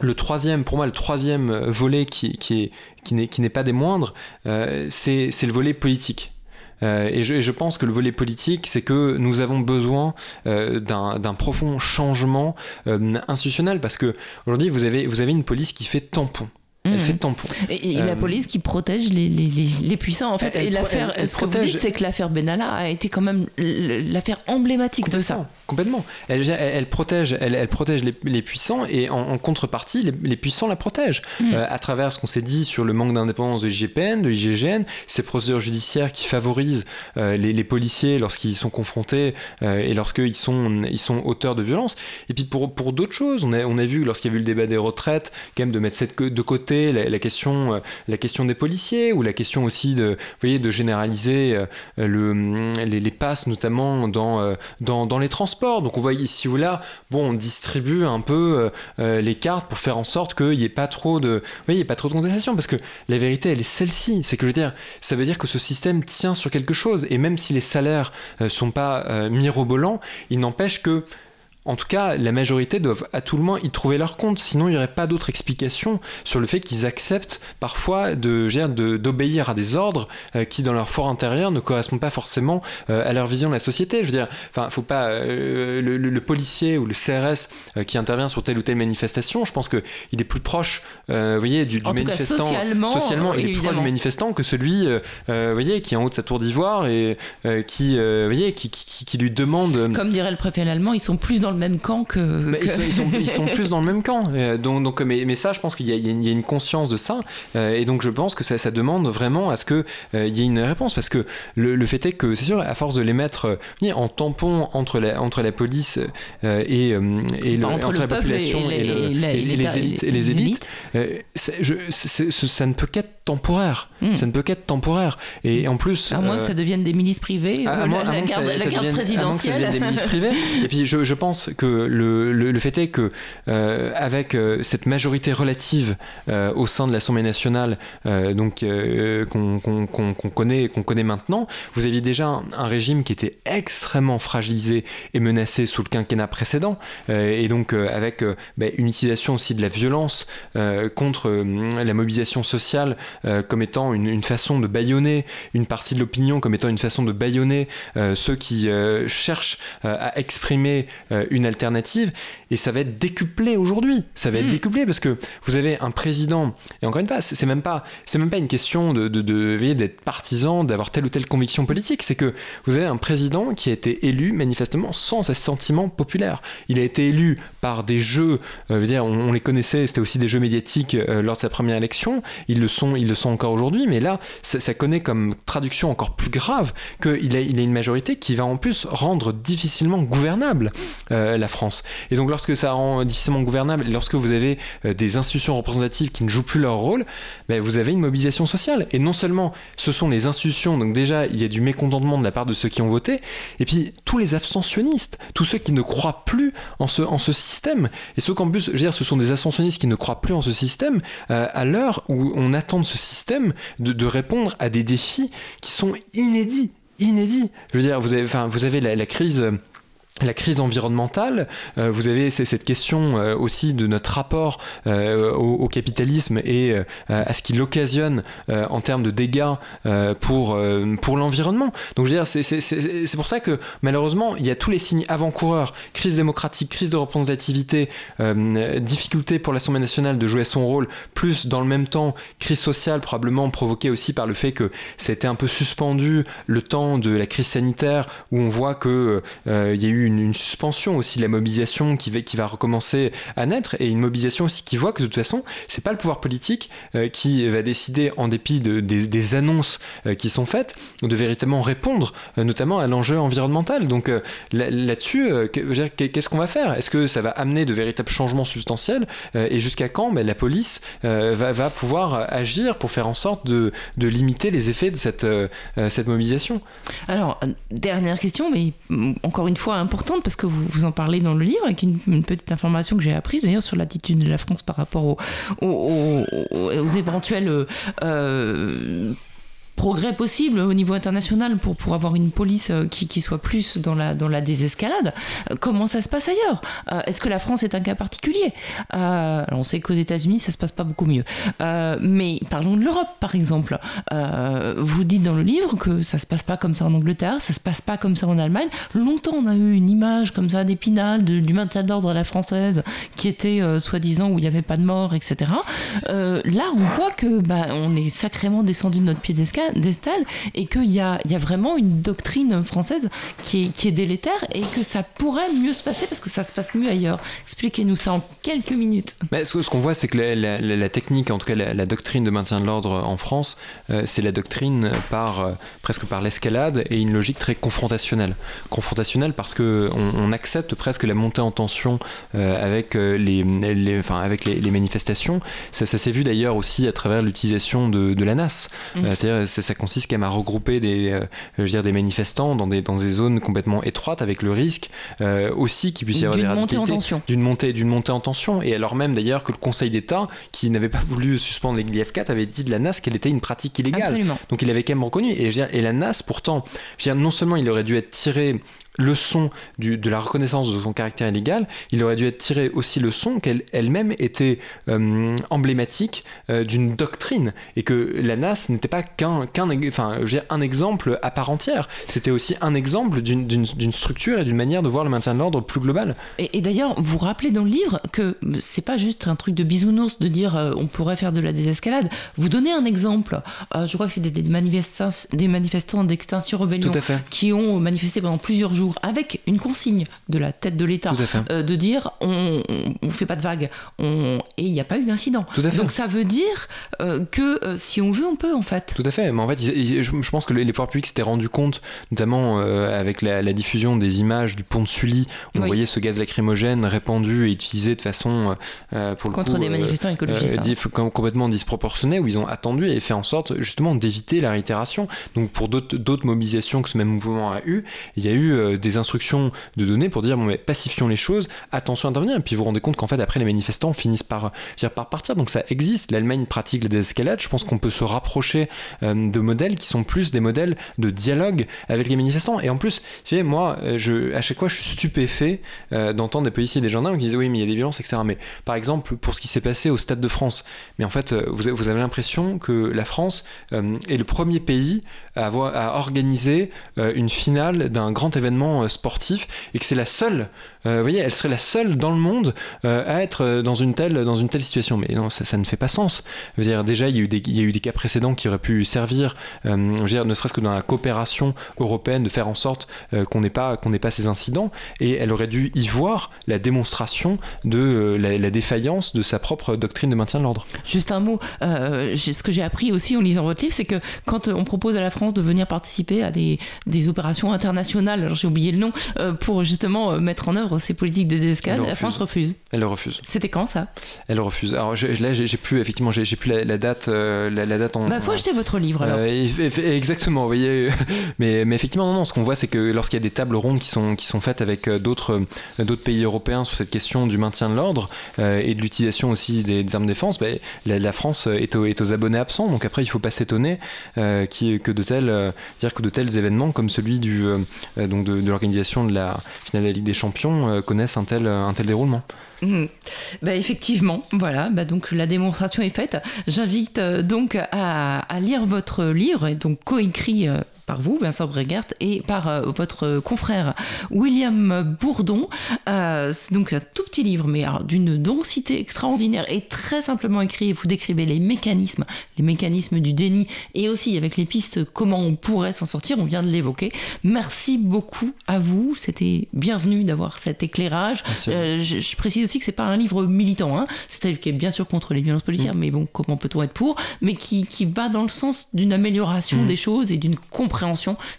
le troisième, pour moi, le troisième volet qui, qui est qui n'est, pas des moindres, c'est le volet politique. Euh, et, je, pense que le volet politique, c'est que nous avons besoin euh, d'un profond changement euh, institutionnel parce que aujourd'hui, vous avez, vous avez une police qui fait tampon. Elle mmh. fait tampon. Et, la police qui protège les, les, les, puissants, en fait. et l'affaire, ce que vous dites, c'est que l'affaire Benalla a été quand même l'affaire emblématique de ça. Complètement. Elle, elle, protège, elle, elle protège les, puissants et en, contrepartie, les, puissants la protègent. Mm. Euh, à travers ce qu'on s'est dit sur le manque d'indépendance de l'IGPN, de l'IGGN, ces procédures judiciaires qui favorisent euh, les, policiers lorsqu'ils sont confrontés euh, et lorsqu'ils sont, ils sont auteurs de violences. Et puis pour, pour d'autres choses, on a, on a vu lorsqu'il y a eu le débat des retraites, quand même de mettre cette, de côté la, question, la question des policiers ou la question aussi de, vous voyez, de généraliser le, les, les, passes notamment dans, dans, dans les transports. Donc on voit ici ou là, bon, on distribue un peu euh, euh, les cartes pour faire en sorte qu'il n'y ait pas trop de, il y pas trop de contestation, parce que la vérité, elle est celle-ci. C'est que je veux dire, ça veut dire que ce système tient sur quelque chose, et même si les salaires euh, sont pas mirobolants, il n'empêche que en tout cas, la majorité doivent à tout le moins y trouver leur compte. Sinon, il n'y aurait pas d'autre explication sur le fait qu'ils acceptent parfois de d'obéir à des ordres euh, qui, dans leur fort intérieur, ne correspondent pas forcément euh, à leur vision de la société. Je veux dire, enfin, faut pas euh, le, policier ou le CRS qui intervient sur telle ou telle manifestation. Je pense que il est plus proche, vous voyez, du, manifestant socialement, il est plus proche du manifestant que celui, vous voyez, qui est en haut de sa tour d'ivoire et qui, voyez, qui, qui, qui, lui demande. Comme dirait le préfet allemand, ils sont plus dans le même camp que. Ils, sont, ils, sont, plus dans le même camp. donc, donc, mais, mais ça, je pense qu'il y, y, a une conscience de ça. et donc, je pense que ça, ça demande vraiment à ce qu'il il y ait une réponse. Parce que le, le fait est que, c'est sûr, à force de les mettre en tampon entre la, entre la police et, et le, entre, la population et, les, élites, et les élites, je, ça ne peut qu'être temporaire. Hmm. Ça ne peut qu'être temporaire. Et en plus. À moins que ça devienne des milices privées, la, garde, présidentielle. des milices privées. et puis je, je, pense que le, le, fait est que, euh, avec euh, cette majorité relative euh, au sein de l'Assemblée nationale, donc qu'on connaît, qu'on connaît maintenant, vous aviez déjà un, régime qui était extrêmement fragilisé et menacé sous le quinquennat précédent. et donc avec bah, une utilisation aussi de la violence contre la mobilisation sociale comme étant une, façon de baïonner une partie de l'opinion, comme étant une façon de euh, ceux qui cherchent à exprimer une alternative. Et ça va être décuplé aujourd'hui. Ça va être hmm. décuplé parce que vous avez un président. Et encore une fois, c'est même pas, c'est même pas une question de, de, de d'être partisan, d'avoir telle ou telle conviction politique. C'est que vous avez un président qui a été élu manifestement sans un sentiment populaire. Il a été élu par des jeux. dire, on, les connaissait. C'était aussi des jeux médiatiques lors de sa première élection. Ils le sont, ils le sont encore aujourd'hui. Mais là, ça, connaît comme traduction encore plus grave qu'il a, a une majorité qui va en plus rendre difficilement gouvernable euh, la France. Et donc lorsque ça rend difficilement gouvernable, lorsque vous avez euh, des institutions représentatives qui ne jouent plus leur rôle, ben, vous avez une mobilisation sociale. Et non seulement ce sont les institutions, donc déjà il y a du mécontentement de la part de ceux qui ont voté, et puis tous les abstentionnistes, tous ceux qui ne croient plus en ce, en ce système, et ceux qu'en plus, je veux dire, ce sont des abstentionnistes qui ne croient plus en ce système, euh, à l'heure où on attend de ce système de, répondre à des défis qui sont inédits inédits. Je veux dire, vous avez, enfin, vous avez la, la crise la crise environnementale, euh, vous avez cette question euh, aussi de notre rapport euh, au, capitalisme et à ce qu'il occasionne en termes de dégâts pour, pour l'environnement. Donc je veux dire, c'est pour ça que malheureusement, il y a tous les signes avant-coureurs, crise démocratique, crise de représentativité, difficulté pour l'Assemblée nationale de jouer son rôle, plus dans le même temps, crise sociale probablement provoquée aussi par le fait que ça a été un peu suspendu le temps de la crise sanitaire, où on voit que il y a eu une, suspension aussi de la mobilisation qui va, recommencer à naître et une mobilisation aussi qui voit que de toute façon, c'est pas le pouvoir politique euh, qui va décider, en dépit de, des, annonces euh, qui sont faites, de véritablement répondre euh, notamment à l'enjeu environnemental. Donc là-dessus, qu'est-ce qu'on va faire? Est-ce que ça va amener de véritables changements substantiels et jusqu'à quand? Ben, la police va, pouvoir agir pour faire en sorte de, limiter les effets de cette, mobilisation? Alors, dernière question, mais encore une fois, importante parce que vous, vous en parlez dans le livre, avec une, petite information que j'ai apprise d'ailleurs sur l'attitude de la France par rapport aux, aux, éventuels euh, progrès possible au niveau international pour, pour avoir une police euh, qui, qui soit plus dans la, dans la désescalade. Euh, comment ça se passe ailleurs? Euh, Est-ce que la France est un cas particulier? On sait qu'aux États-Unis, ça se passe pas beaucoup mieux. mais parlons de l'Europe, par exemple. vous dites dans le livre que ça se passe pas comme ça en Angleterre, ça se passe pas comme ça en Allemagne. Longtemps, on a eu une image comme ça d'épinal, du maintien d'ordre à la française, qui était soi-disant où il n'y avait pas de mort, etc. là, on voit que bah, on est sacrément descendu de notre pied d'escalade d'Estal et qu'il y a, y a vraiment une doctrine française qui est, qui est délétère et que ça pourrait mieux se passer parce que ça se passe mieux ailleurs. Expliquez-nous ça en quelques minutes. Mais ce, qu'on voit, c'est que la, technique, en tout cas la, doctrine de maintien de l'ordre en France, euh, c'est la doctrine par, euh, presque par l'escalade et une logique très confrontationnelle. Confrontationnelle parce qu'on on accepte presque la montée en tension euh, avec, les, les, enfin, avec les, manifestations. Ça, ça s'est vu d'ailleurs aussi à travers l'utilisation de, de, la NAS. Mmh. C'est-à-dire ça consiste quand même à regrouper des, euh, je veux dire, des manifestants dans des, dans des zones complètement étroites avec le risque euh, aussi qu'il puisse y avoir des radicalités. D'une montée, d'une montée en tension. Et alors même d'ailleurs que le Conseil d'État, qui n'avait pas voulu suspendre l'IF4, avait dit de la NAS qu'elle était une pratique illégale. Donc il avait quand même reconnu. Et, je veux dire, et la NAS, pourtant, je veux dire, non seulement il aurait dû être tiré leçon du, de la reconnaissance de son caractère illégal, il aurait dû être tiré aussi le son qu'elle elle-même était euh, emblématique euh, d'une doctrine et que la NAS n'était pas qu'un qu'un enfin un exemple à part entière, c'était aussi un exemple d'une structure et d'une manière de voir le maintien de l'ordre plus global. Et, d'ailleurs, vous rappelez dans le livre que c'est pas juste un truc de bisounours de dire euh, on pourrait faire de la désescalade. Vous donnez un exemple. je crois que c'était des manifestants des manifestants d'extinction rebellion qui ont manifesté pendant plusieurs jours avec une consigne de la tête de l'État de dire on ne fait pas de vagues on... et il n'y a pas eu d'incident. Donc ça veut dire que si on veut, on peut en fait. Tout à fait. Mais en fait, je, pense que les, pouvoirs publics s'étaient rendus compte, notamment avec la, diffusion des images du pont de Sully, où on voyait ce gaz lacrymogène répandu et utilisé de façon pour le contre des manifestants écologistes. Hein. complètement disproportionnée, où ils ont attendu et fait en sorte justement d'éviter la réitération. Donc pour d'autres mobilisations que ce même mouvement a eu, il y a eu euh, des instructions de donner pour dire bon mais pacifions les choses, attention à intervenir. Et puis vous vous rendez compte qu'en fait après les manifestants finissent par, par partir. Donc ça existe. L'Allemagne pratique la désescalade. Je pense qu'on peut se rapprocher euh, de modèles qui sont plus des modèles de dialogue avec les manifestants. Et en plus, vous savez, moi, euh, je, à chaque fois, je suis stupéfait d'entendre des policiers et des gendarmes qui disent oui mais il y a des violences, etc. Mais par exemple pour ce qui s'est passé au Stade de France, mais en fait vous, vous avez l'impression que la France est le premier pays à, avoir, à organiser une finale d'un grand événement euh, sportif et que c'est la seule, vous voyez, elle serait la seule dans le monde euh, à être dans une telle, dans une telle situation. Mais non, ça, ne fait pas sens. Veux dire, déjà, il y, a eu des, cas précédents qui auraient pu servir, ne serait-ce que dans la coopération européenne, de faire en sorte qu'on n'ait pas, ces incidents. Et elle aurait dû y voir la démonstration de la, défaillance de sa propre doctrine de maintien de l'ordre. Juste un mot, ce que j'ai appris aussi en lisant votre livre, c'est que quand on propose à la France de venir participer à des, opérations internationales, j'ai oublié le nom, euh, pour justement euh, mettre en œuvre ces politiques de désescalade, la France refuse. Elle le refuse. C'était quand ça? Elle refuse. Alors là, j'ai plus effectivement, j'ai plus la, date, euh, la, date en. Bah, faut acheter votre livre alors. exactement, vous voyez. mais, mais effectivement, non, non. Ce qu'on voit, c'est que lorsqu'il y a des tables rondes qui sont qui sont faites avec d'autres d'autres pays européens sur cette question du maintien de l'ordre et de l'utilisation aussi des, armes de défense, bah, la, France est, est, aux abonnés absents. Donc après, il faut pas s'étonner que de tels dire que de tels événements comme celui du euh, donc de, l'organisation de la finale de la Ligue des Champions euh, connaissent un tel, un tel déroulement. Mmh. Bah effectivement, voilà, bah donc la démonstration est faite. J'invite euh, donc à, lire votre livre, donc coécrit par vous, Vincent Bregert, et par euh, votre confrère William Bourdon. Euh, donc un tout petit livre, mais d'une densité extraordinaire et très simplement écrit. Vous décrivez les mécanismes, les mécanismes du déni, et aussi avec les pistes comment on pourrait s'en sortir. On vient de l'évoquer. Merci beaucoup à vous. C'était bienvenu d'avoir cet éclairage. Euh, je, précise aussi que c'est pas un livre militant. Hein. C'est un livre qui est bien sûr contre les violences policières, mm. mais bon, comment peut-on être pour? Mais qui, qui va dans le sens d'une amélioration mm. des choses et d'une compréhension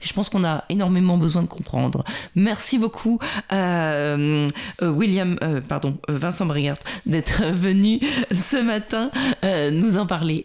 je pense qu'on a énormément besoin de comprendre. Merci beaucoup, euh, euh, William, euh, pardon, Vincent Brigard, d'être venu ce matin nous en parler.